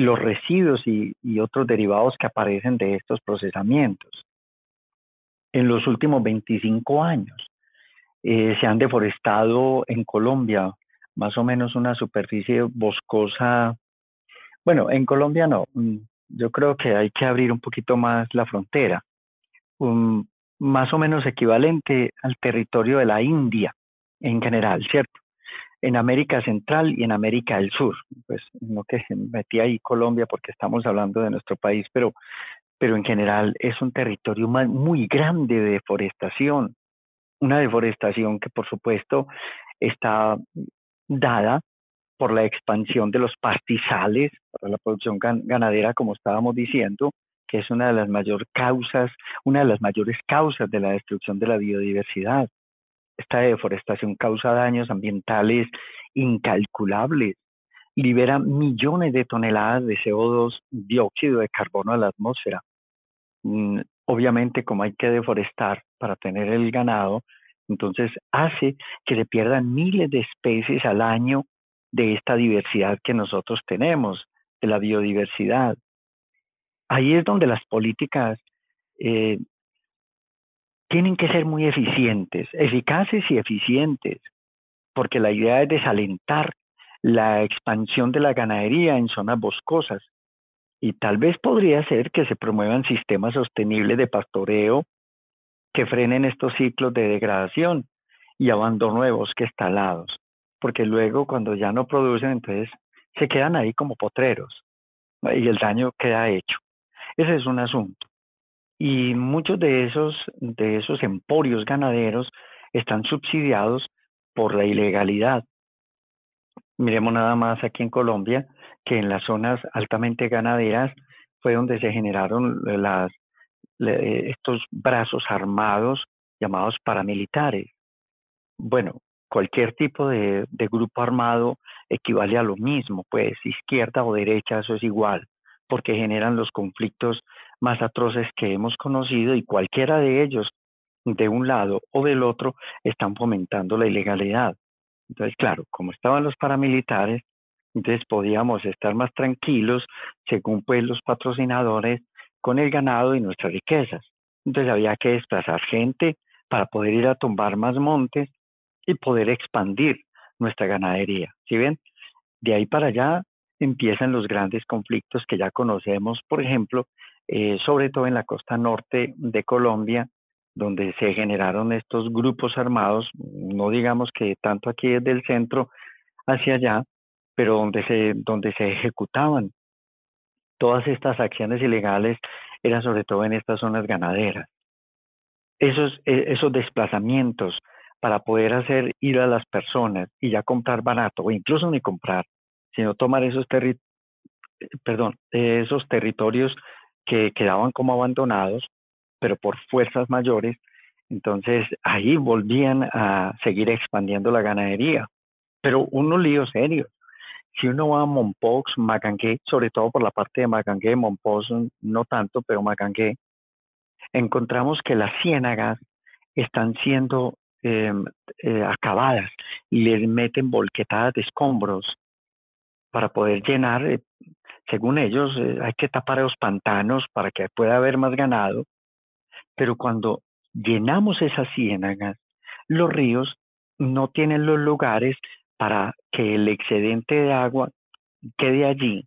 los residuos y, otros derivados que aparecen de estos procesamientos. En los últimos 25 años eh, se han deforestado en Colombia más o menos una superficie boscosa, bueno, en Colombia no, mm, yo creo que hay que abrir un poquito más la frontera, más o menos equivalente al territorio de la India en general, ¿cierto? En América Central y en América del Sur. Pues no que metí ahí Colombia porque estamos hablando de nuestro país, pero, pero en general es un territorio muy grande de deforestación. Una deforestación que por supuesto está dada por la expansión de los pastizales, para la producción ganadera, como estábamos diciendo, que es una de las mayores causas, una de las mayores causas de la destrucción de la biodiversidad. Esta deforestación causa daños ambientales incalculables, libera millones de toneladas de CO2, dióxido de carbono a la atmósfera. Mm, obviamente, como hay que deforestar para tener el ganado, entonces hace que se pierdan miles de especies al año de esta diversidad que nosotros tenemos, de la biodiversidad. Ahí es donde las políticas eh, tienen que ser muy eficientes, eficaces y eficientes, porque la idea es desalentar la expansión de la ganadería en zonas boscosas. Y tal vez podría ser que se promuevan sistemas sostenibles de pastoreo que frenen estos ciclos de degradación y abandono de bosques talados porque luego cuando ya no producen, entonces se quedan ahí como potreros y el daño queda hecho. Ese es un asunto. Y muchos de esos, de esos emporios ganaderos están subsidiados por la ilegalidad. Miremos nada más aquí en Colombia que en las zonas altamente ganaderas fue donde se generaron estos brazos armados llamados paramilitares. Bueno, cualquier tipo de, grupo armado equivale a lo mismo, pues izquierda o derecha, eso es igual, porque generan los conflictos más atroces que hemos conocido y cualquiera de ellos, de un lado o del otro, están fomentando la ilegalidad. Entonces, claro, como estaban los paramilitares, entonces podíamos estar más tranquilos según pues los patrocinadores con el ganado y nuestras riquezas. Entonces había que desplazar gente para poder ir a tumbar más montes y poder expandir nuestra ganadería. ¿Sí ven? De ahí para allá empiezan los grandes conflictos que ya conocemos, por ejemplo, eh, sobre todo en la costa norte de Colombia, donde se generaron estos grupos armados, no digamos que tanto aquí desde el centro hacia allá, pero donde se, donde se ejecutaban todas estas acciones ilegales, eran sobre todo en estas zonas ganaderas. Esos, e, esos desplazamientos para poder hacer ir a las personas y ya comprar barato, o incluso ni comprar, sino tomar esos, perdón, esos territorios que quedaban como abandonados, pero por fuerzas mayores, entonces ahí volvían a seguir expandiendo la ganadería, pero unos líos serios. Si uno va a Monpox, Magangué, sobre todo por la parte de Magangué, Monpox no tanto, pero Magangué, encontramos que las ciénagas están siendo em, eh, acabadas y les meten volquetadas de escombros para poder llenar, eh, según ellos, eh, hay que tapar los pantanos para que pueda haber más ganado, pero cuando llenamos esas ciénagas, los ríos no tienen los lugares para que el excedente de agua quede allí,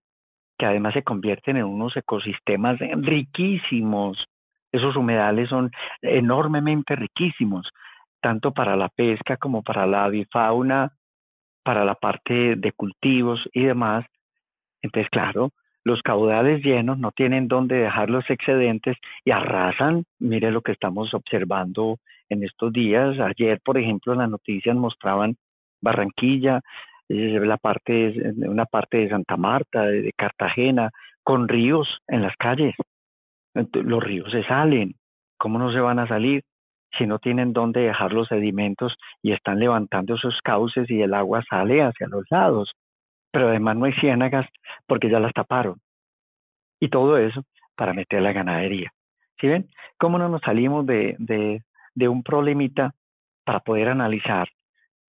que además se convierten en unos ecosistemas riquísimos. Esos humedales son enormemente riquísimos, tanto para la pesca como para la avifauna, para la parte de cultivos y demás. Entonces, claro, los caudales llenos no tienen dónde dejar los excedentes y arrasan. Mire lo que estamos observando en estos días. Ayer, por ejemplo, las noticias mostraban Barranquilla, eh, la parte, una parte de Santa Marta, de, Cartagena, con ríos en las calles. los ríos se salen. ¿Cómo no se van a salir? si no tienen dónde dejar los sedimentos y están levantando esos cauces y el agua sale hacia los lados. Pero además no hay ciénagas porque ya las taparon. Y todo eso para meter la ganadería. ¿Sí ven? ¿Cómo no nos salimos de, de, un problemita para poder analizar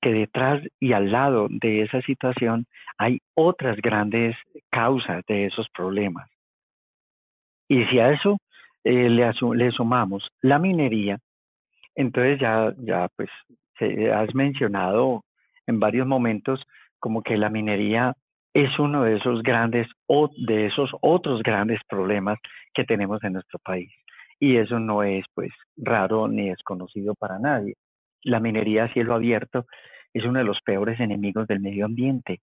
que detrás y al lado de esa situación hay otras grandes causas de esos problemas? Y si a eso eh, le, le sumamos la minería, entonces ya, ya pues has mencionado en varios momentos como que la minería es uno de esos grandes o de esos otros grandes problemas que tenemos en nuestro país. Y eso no es pues raro ni desconocido para nadie. La minería a cielo abierto es uno de los peores enemigos del medio ambiente.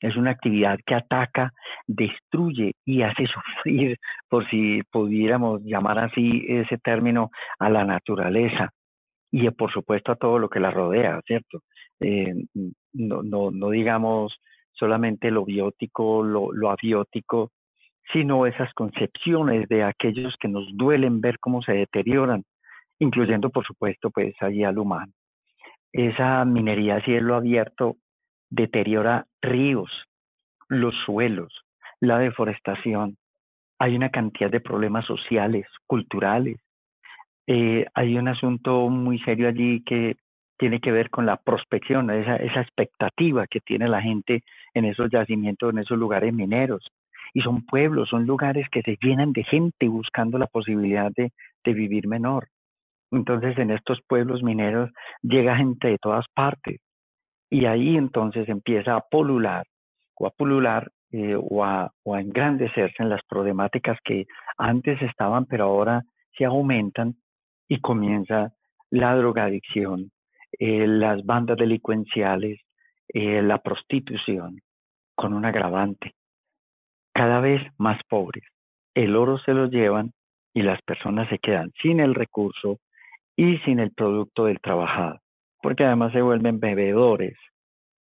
Es una actividad que ataca, destruye y hace sufrir, por si pudiéramos llamar así ese término, a la naturaleza y por supuesto a todo lo que la rodea, ¿cierto? Eh, no, no, no, digamos solamente lo biótico, lo, lo abiótico, sino esas concepciones de aquellos que nos duelen ver cómo se deterioran, incluyendo por supuesto pues allí al humano. Esa minería a cielo abierto deteriora ríos, los suelos, la deforestación. Hay una cantidad de problemas sociales, culturales, eh, hay un asunto muy serio allí que tiene que ver con la prospección, esa, expectativa que tiene la gente en esos yacimientos, en esos lugares mineros. Y son pueblos, son lugares que se llenan de gente buscando la posibilidad de, de vivir menor. Entonces en estos pueblos mineros llega gente de todas partes y ahí entonces empieza a polular o a pulular eh, o, a, o a engrandecerse en las problemáticas que antes estaban pero ahora se aumentan y comienza la drogadicción, eh, las bandas delincuenciales, eh, la prostitución, con un agravante. Cada vez más pobres. El oro se lo llevan y las personas se quedan sin el recurso y sin el producto del trabajado, porque además se vuelven bebedores.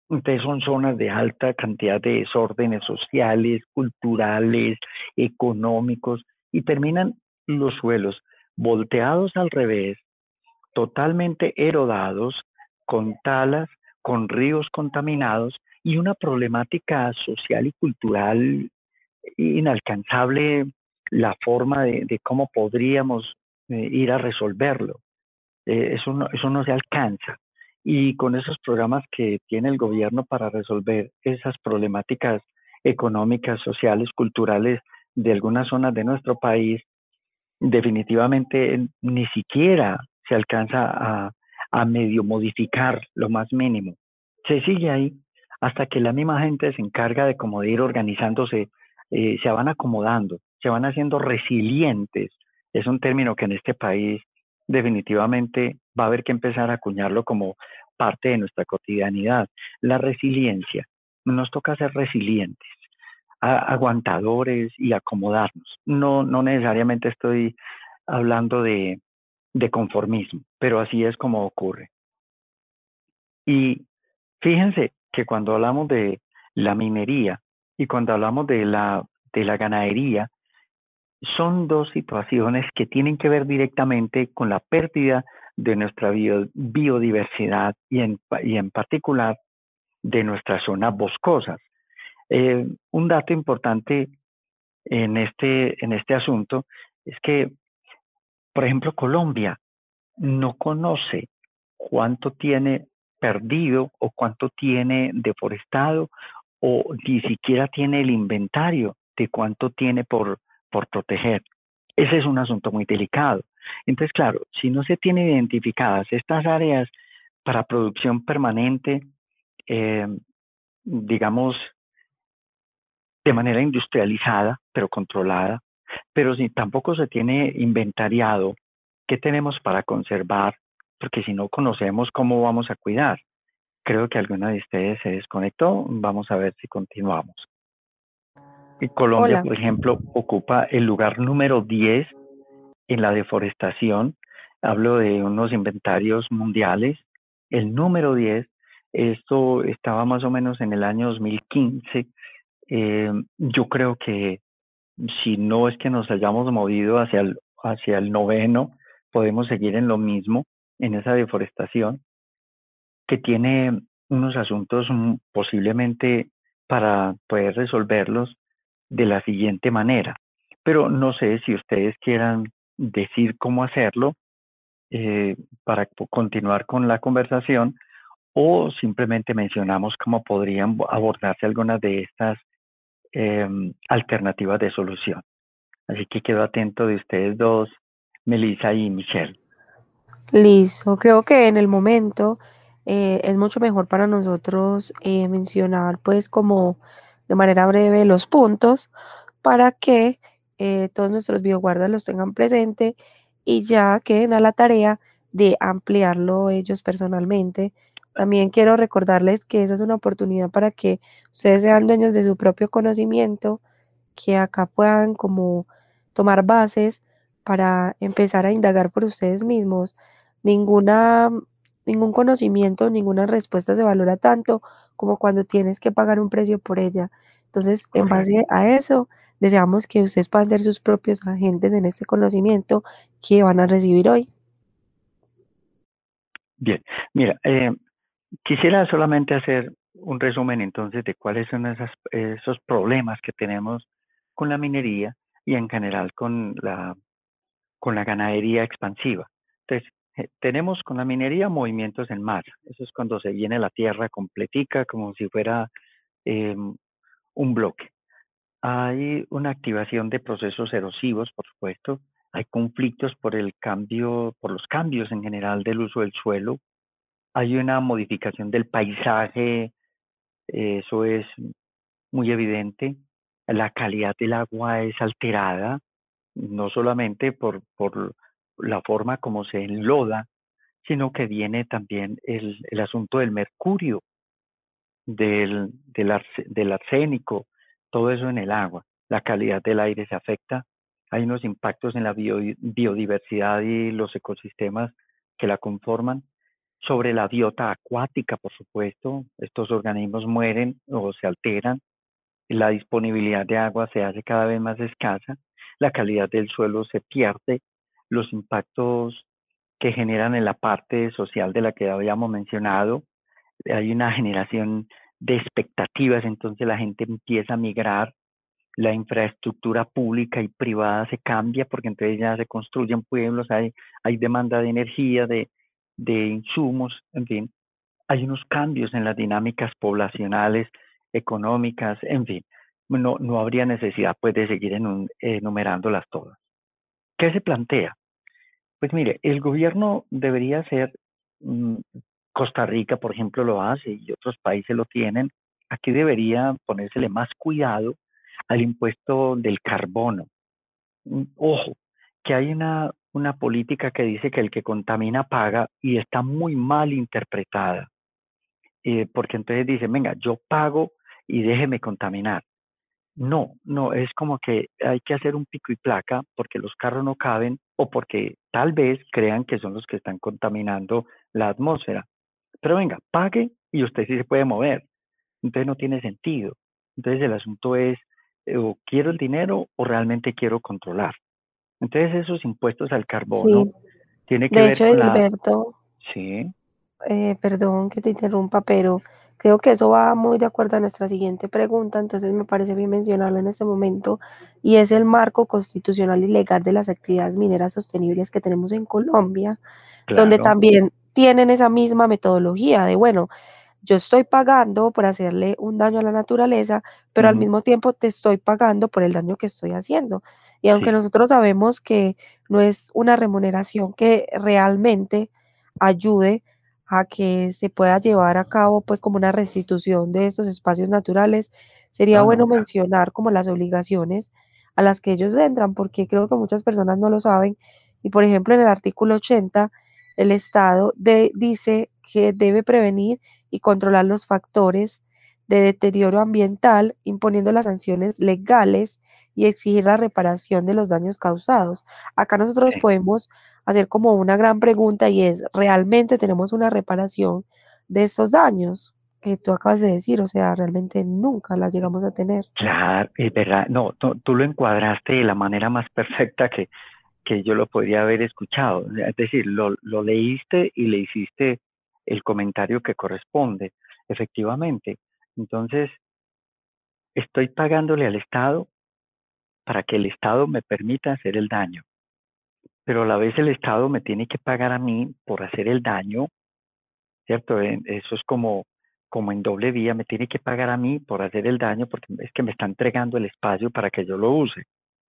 Entonces son zonas de alta cantidad de desórdenes sociales, culturales, económicos, y terminan los suelos volteados al revés, totalmente erodados, con talas, con ríos contaminados y una problemática social y cultural inalcanzable la forma de, cómo podríamos eh, ir a resolverlo. Eh, eso, no, eso no se alcanza. Y con esos programas que tiene el gobierno para resolver esas problemáticas económicas, sociales, culturales de algunas zonas de nuestro país, definitivamente ni siquiera se alcanza a, medio modificar lo más mínimo. Se sigue ahí hasta que la misma gente se encarga de como de ir organizándose, eh, se van acomodando, se van haciendo resilientes. Es un término que en este país definitivamente va a haber que empezar a acuñarlo como parte de nuestra cotidianidad. La resiliencia. Nos toca ser resilientes aguantadores y acomodarnos. No, no necesariamente estoy hablando de, de conformismo, pero así es como ocurre. Y fíjense que cuando hablamos de la minería y cuando hablamos de la, de la ganadería, son dos situaciones que tienen que ver directamente con la pérdida de nuestra biodiversidad y en, y en particular de nuestras zonas boscosas. Eh, un dato importante en este, en este asunto es que, por ejemplo, Colombia no conoce cuánto tiene perdido o cuánto tiene deforestado o ni siquiera tiene el inventario de cuánto tiene por, por proteger. Ese es un asunto muy delicado. Entonces, claro, si no se tienen identificadas estas áreas para producción permanente, eh, digamos, de manera industrializada, pero controlada, pero si tampoco se tiene inventariado qué tenemos para conservar, porque si no conocemos cómo vamos a cuidar. Creo que alguna de ustedes se desconectó. Vamos a ver si continuamos. Y Colombia, por ejemplo, ocupa el lugar número 10 en la deforestación. Hablo de unos inventarios mundiales. El número 10, esto estaba más o menos en el año 2015. Eh, yo creo que si no es que nos hayamos movido hacia el, noveno, podemos seguir en lo mismo, en esa deforestación, que tiene unos asuntos posiblemente para poder resolverlos de la siguiente manera. Pero no sé si ustedes quieran decir cómo hacerlo eh, para continuar con la conversación o simplemente mencionamos cómo podrían abordarse algunas de estas em, alternativas de solución. Así que quedo atento de ustedes dos, Melissa y Michelle. Listo, creo que en el momento eh, es mucho mejor para nosotros eh, mencionar pues como de manera breve los puntos para que eh, todos nuestros bioguardas los tengan presente y ya queden a la tarea de ampliarlo ellos personalmente. También quiero recordarles que esa es una oportunidad para que ustedes sean dueños de su propio conocimiento, que acá puedan como tomar bases para empezar a indagar por ustedes mismos. Ninguna, ningún conocimiento, ninguna respuesta se valora tanto como cuando tienes que pagar un precio por ella. Entonces, en base a eso, deseamos que ustedes puedan ser sus propios agentes en este conocimiento que van a recibir hoy. Bien, mira, eh, quisiera solamente hacer un resumen entonces de cuáles son esos problemas que tenemos con la minería y en general con la con la ganadería expansiva. Entonces, eh, tenemos con la minería movimientos en mar. Eso es cuando se viene la tierra completica como si fuera em, un bloque. Hay una activación de procesos erosivos, por supuesto. Hay conflictos por el cambio, por los cambios en general del uso del suelo. Hay una modificación del paisaje, eso es muy evidente. La calidad del agua es alterada, no solamente por, por la forma como se enloda, sino que viene también el, el asunto del mercurio, del, del, arsénico, todo eso en el agua. La calidad del aire se afecta, hay unos impactos en la biodiversidad y los ecosistemas que la conforman. Sobre la biota acuática, por supuesto, estos organismos mueren o se alteran, la disponibilidad de agua se hace cada vez más escasa la calidad del suelo se pierde, los impactos que generan en la parte social de la que habíamos mencionado, hay una generación de expectativas, entonces la gente empieza a migrar, la infraestructura pública y privada se cambia porque entonces ya se construyen pueblos, hay, hay demanda de energía, de, de insumos, en fin, hay unos cambios en las dinámicas poblacionales, económicas, en fin no, no habría necesidad pues de seguir enumerándolas todas. ¿Qué se plantea? Pues mire, el gobierno debería ser, mm, Costa Rica por ejemplo lo hace y otros países lo tienen, aquí debería ponérsele más cuidado al impuesto del carbono. Mm, ojo, que hay una, una política que dice que el que contamina paga y está muy mal interpretada. Eh, porque entonces dice, venga, yo pago y déjeme contaminar. No, no, es como que hay que hacer un pico y placa porque los carros no caben o porque tal vez crean que son los que están contaminando la atmósfera. Pero venga, pague y usted sí se puede mover. Entonces no tiene sentido. Entonces el asunto es, eh, o quiero el dinero o realmente quiero controlar. Entonces esos impuestos al carbono tiene que de ver hecho, con Gilberto, Sí, eh, perdón que te interrumpa, pero Creo que eso va muy de acuerdo a nuestra siguiente pregunta, entonces me parece bien mencionarlo en este momento, y es el marco constitucional y legal de las actividades mineras sostenibles que tenemos en Colombia, donde también tienen esa misma metodología de, bueno, yo estoy pagando por hacerle un daño a la naturaleza, pero al mismo tiempo te estoy pagando por el daño que estoy haciendo. Y aunque Sí, nosotros sabemos que no es una remuneración que realmente ayude a que se pueda llevar a cabo, pues, como una restitución de estos espacios naturales, sería no, bueno mencionar como las obligaciones a las que ellos entran, porque creo que muchas personas no lo saben. Y, por ejemplo, en el artículo 80, el Estado de dice que debe prevenir y controlar los factores de deterioro ambiental, imponiendo las sanciones legales y exigir la reparación de los daños causados. Acá nosotros podemos hacer como una gran pregunta y es, ¿realmente tenemos una reparación de estos daños que tú acabas de decir? O sea, realmente nunca la llegamos a tener. Claro, es verdad. No, tú, tú lo encuadraste de la manera más perfecta que, que yo lo podría haber escuchado. Es decir, lo, lo leíste y le hiciste el comentario que corresponde, efectivamente. Entonces, estoy pagándole al Estado para que el Estado me permita hacer el daño, pero a la vez el Estado me tiene que pagar a mí por hacer el daño, ¿cierto? Eso es como, como en doble vía, me tiene que pagar a mí por hacer el daño porque es que me está entregando el espacio para que yo lo use.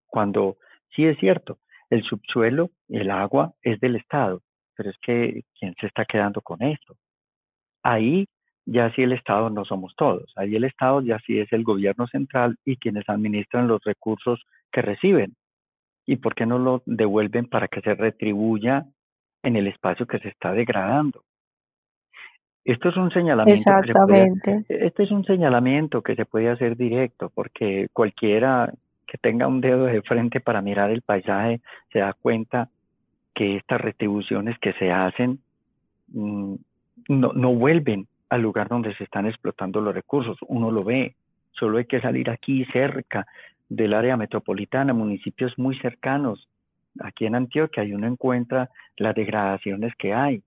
Cuando sí es cierto, el subsuelo, el agua es del Estado, pero es que ¿quién se está quedando con esto? Ahí ya sí el Estado no somos todos, ahí el Estado ya sí es el gobierno central y quienes administran los recursos que reciben. ¿Y por qué no lo devuelven para que se retribuya en el espacio que se está degradando? Esto es un señalamiento que se puede, Exactamente. este es un señalamiento que se puede hacer directo, porque cualquiera que tenga un dedo de frente para mirar el paisaje se da cuenta que estas retribuciones que se hacen mmm, no, no vuelven al lugar donde se están explotando los recursos. Uno lo ve, solo hay que salir aquí cerca del área metropolitana, municipios muy cercanos. Aquí en Antioquia y uno encuentra las degradaciones que hay.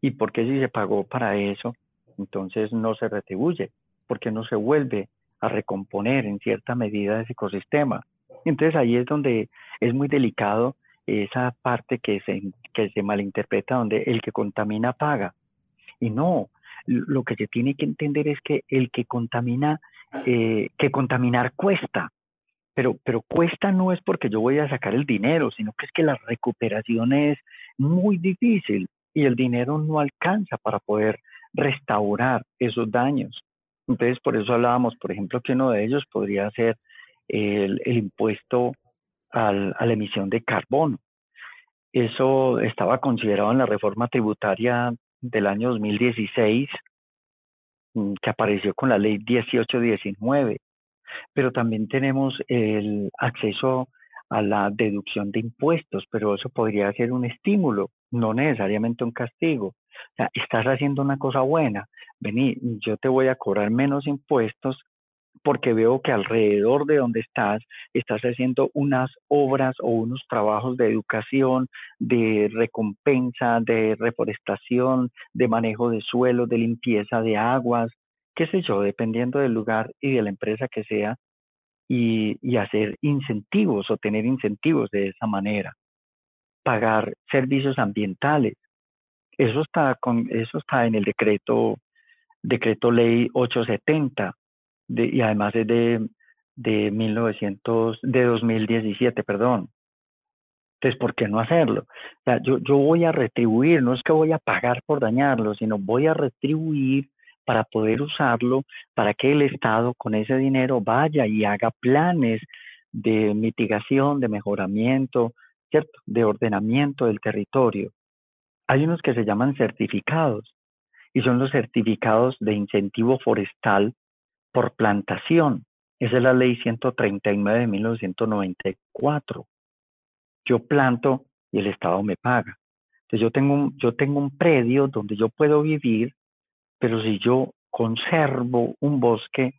¿Y por qué si se pagó para eso, entonces no se retribuye? Porque no se vuelve a recomponer en cierta medida ese ecosistema. Entonces ahí es donde es muy delicado esa parte que se, que se malinterpreta, donde el que contamina paga. Y no, lo que se tiene que entender es que el que contamina, eh, que contaminar cuesta. Pero, pero cuesta no es porque yo voy a sacar el dinero, sino que es que la recuperación es muy difícil y el dinero no alcanza para poder restaurar esos daños. Entonces, por eso hablábamos, por ejemplo, que uno de ellos podría ser el, el impuesto al, a la emisión de carbono. Eso estaba considerado en la reforma tributaria del año 2016, mm, que apareció con la ley 1819. Pero también tenemos el acceso a la deducción de impuestos, pero eso podría ser un estímulo, no necesariamente un castigo. O sea, estás haciendo una cosa buena, vení, yo te voy a cobrar menos impuestos porque veo que alrededor de donde estás, estás haciendo unas obras o unos trabajos de educación, de recompensa, de reforestación, de manejo de suelo, de limpieza de aguas, qué sé yo, dependiendo del lugar y de la empresa que sea, y, y hacer incentivos o tener incentivos de esa manera. Pagar servicios ambientales. Eso está, con, eso está en el decreto, decreto ley 870 de, y además es de, de 1900, de 2017, perdón. Entonces, ¿por qué no hacerlo? Yo, yo voy a retribuir, no es que voy a pagar por dañarlo, sino voy a retribuir para poder usarlo, para que el Estado con ese dinero vaya y haga planes de mitigación, de mejoramiento, ¿cierto? De ordenamiento del territorio. Hay unos que se llaman certificados y son los certificados de incentivo forestal por plantación. Esa es la ley 139 de 1994. Yo planto y el Estado me paga. Entonces yo tengo un, yo tengo un predio donde yo puedo vivir, pero si yo conservo un bosque,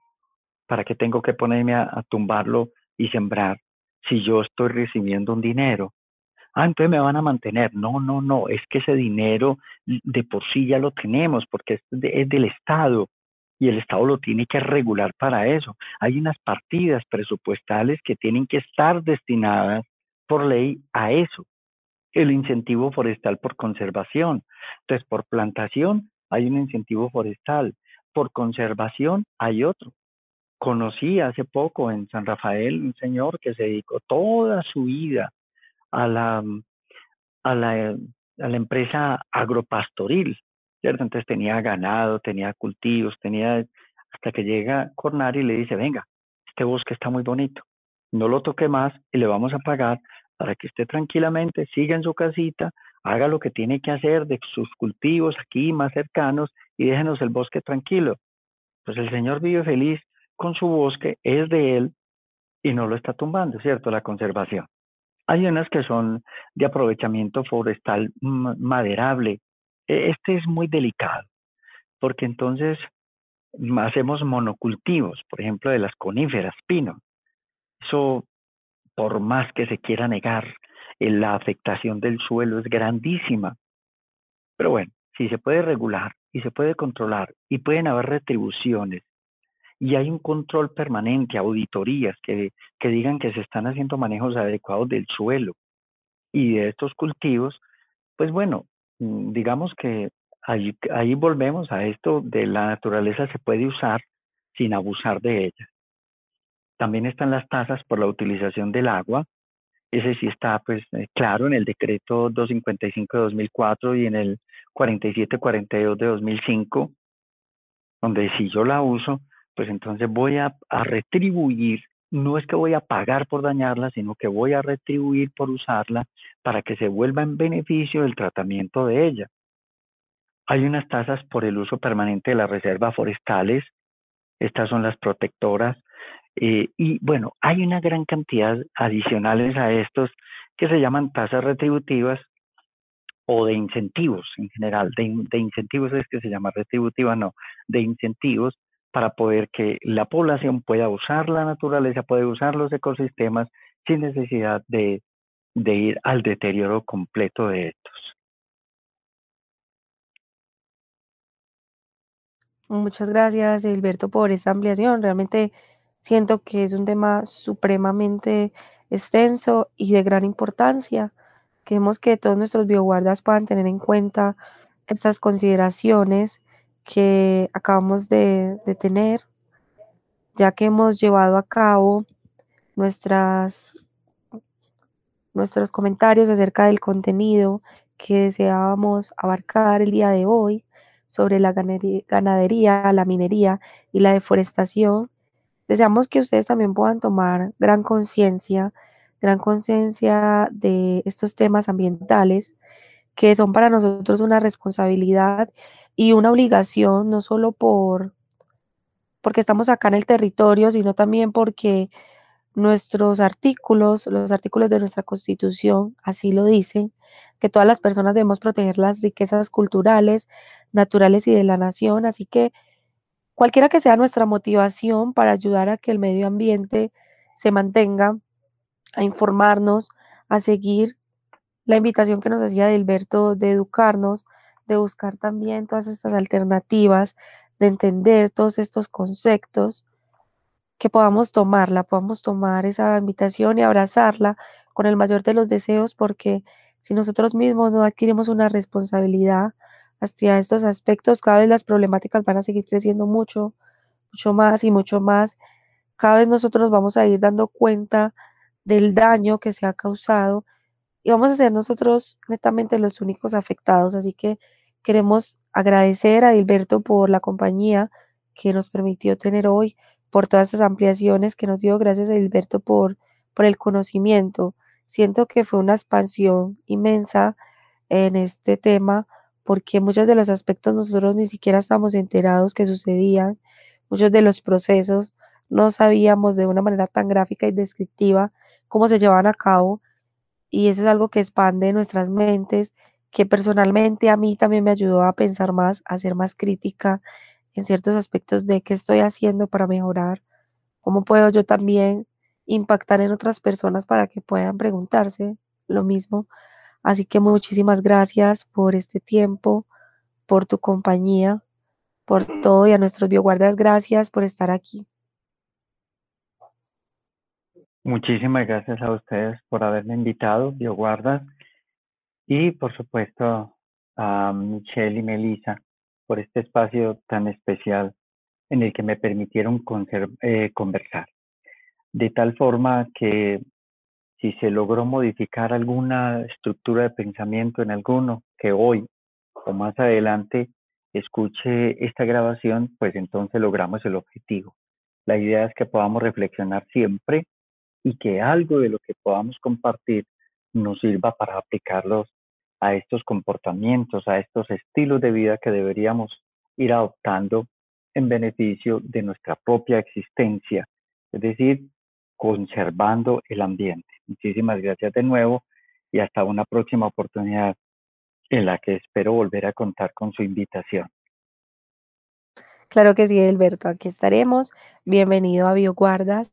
¿para qué tengo que ponerme a, a tumbarlo y sembrar si yo estoy recibiendo un dinero? Ah, entonces me van a mantener. No, no, no, es que ese dinero de por sí ya lo tenemos porque es, de, es del Estado y el Estado lo tiene que regular para eso. Hay unas partidas presupuestales que tienen que estar destinadas por ley a eso. el incentivo forestal por conservación. Entonces, por plantación hay un incentivo forestal, por conservación hay otro. Conocí hace poco en San Rafael un señor que se dedicó toda su vida a la, a la, a la empresa agropastoril, ¿cierto? Entonces tenía ganado, tenía cultivos, tenía, hasta que llega Cornari y le dice, venga, este bosque está muy bonito, no lo toque más y le vamos a pagar para que esté tranquilamente, siga en su casita, haga lo que tiene que hacer de sus cultivos aquí más cercanos y déjenos el bosque tranquilo. Pues el Señor vive feliz con su bosque, es de él y no lo está tumbando, ¿cierto? La conservación. Hay unas que son de aprovechamiento forestal maderable. E, este es muy delicado, porque entonces hacemos monocultivos, por ejemplo, de las coníferas, pino. Eso, por más que se quiera negar, eh, la afectación del suelo es grandísima. Pero bueno, si se puede regular y se puede controlar y pueden haber retribuciones y hay un control permanente, auditorías que, que digan que se están haciendo manejos adecuados del suelo y de estos cultivos, pues bueno, mm, digamos que ahí, volvemos a esto de la naturaleza se puede usar sin abusar de ella. También están las tasas por la utilización del agua. Ese sí está, pues, eh, claro en el decreto 255 de 2004 y en el 4742 de 2005, donde si yo la uso, pues entonces voy a retribuir, no es que voy a pagar por dañarla, sino que voy a retribuir por usarla para que se vuelva en beneficio del tratamiento de ella. Hay unas tasas por el uso permanente de las reservas forestales, estas son las protectoras, eh, y bueno, hay una gran cantidad adicionales a estos que se llaman tasas retributivas o de incentivos en general. De, de, incentivos es que se llama retributiva, no, de incentivos para poder que la población pueda usar la naturaleza, pueda usar los ecosistemas sin necesidad de, ir al deterioro completo de estos. Muchas gracias, Gilberto, por esa ampliación. Realmente siento que es un tema supremamente extenso y de gran importancia. Queremos que todos nuestros bioguardas puedan tener en cuenta estas consideraciones que acabamos de, tener, ya que hemos llevado a cabo nuestras, nuestros comentarios acerca del contenido que deseábamos abarcar el día de hoy sobre la ganadería, la minería y la deforestación. Deseamos que ustedes también puedan tomar gran conciencia, gran conciencia de estos temas ambientales que son para nosotros una responsabilidad y una obligación, no solo por porque estamos acá en el territorio, sino también porque nuestros artículos, los artículos de nuestra Constitución, así lo dicen, que todas las personas debemos proteger las riquezas culturales, naturales y de la nación. Así que cualquiera que sea nuestra motivación para ayudar a que el medio ambiente se mantenga, a informarnos, a seguir la invitación que nos hacía Dilberto de educarnos, de buscar también todas estas alternativas, de entender todos estos conceptos, que podamos tomarla, podamos tomar esa invitación y abrazarla con el mayor de los deseos, porque si nosotros mismos no adquirimos una responsabilidad hacia estos aspectos, cada vez las problemáticas van a seguir creciendo mucho, mucho más y mucho más. Cada vez nosotros vamos a ir dando cuenta del daño que se ha causado y vamos a ser nosotros netamente los únicos afectados. Así que queremos agradecer a Dilberto por la compañía que nos permitió tener hoy, por todas estas ampliaciones que nos dio. Gracias a Dilberto por, por el conocimiento siento que fue una expansión inmensa en este tema porque muchos de los aspectos nosotros ni siquiera estamos enterados que sucedían, muchos de los procesos no sabíamos de una manera tan gráfica y descriptiva cómo se llevaban a cabo y eso es algo que expande nuestras mentes, que personalmente a mí también me ayudó a pensar más, a ser más crítica en ciertos aspectos de qué estoy haciendo para mejorar, cómo puedo yo también impactar en otras personas para que puedan preguntarse lo mismo. Así que muchísimas gracias por este tiempo, por tu compañía, por todo y a nuestros bioguardas, gracias por estar aquí. Muchísimas gracias a ustedes por haberme invitado, bioguardas. y por supuesto a Michelle y Melissa por este espacio tan especial en el que me permitieron eh, conversar. De tal forma que si se logró modificar alguna estructura de pensamiento en alguno que hoy o más adelante escuche esta grabación, pues entonces logramos el objetivo. La idea es que podamos reflexionar siempre y que algo de lo que podamos compartir nos sirva para aplicarlos a estos comportamientos, a estos estilos de vida que deberíamos ir adoptando en beneficio de nuestra propia existencia, es decir, conservando el ambiente. Muchísimas gracias de nuevo y hasta una próxima oportunidad en la que espero volver a contar con su invitación. Claro que sí, Alberto, aquí estaremos. Bienvenido a BioGuardas.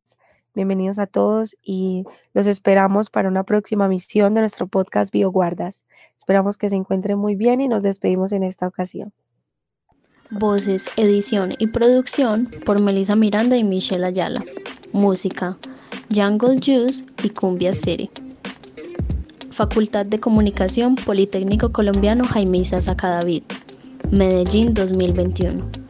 Bienvenidos a todos y los esperamos para una próxima misión de nuestro podcast BioGuardas. Esperamos que se encuentren muy bien y nos despedimos en esta ocasión. Voces, edición y producción por Melissa Miranda y Michelle Ayala. Música, Jungle Juice y Cumbia City. Facultad de Comunicación Politécnico Colombiano Jaime Isa Sacadavid. Medellín 2021.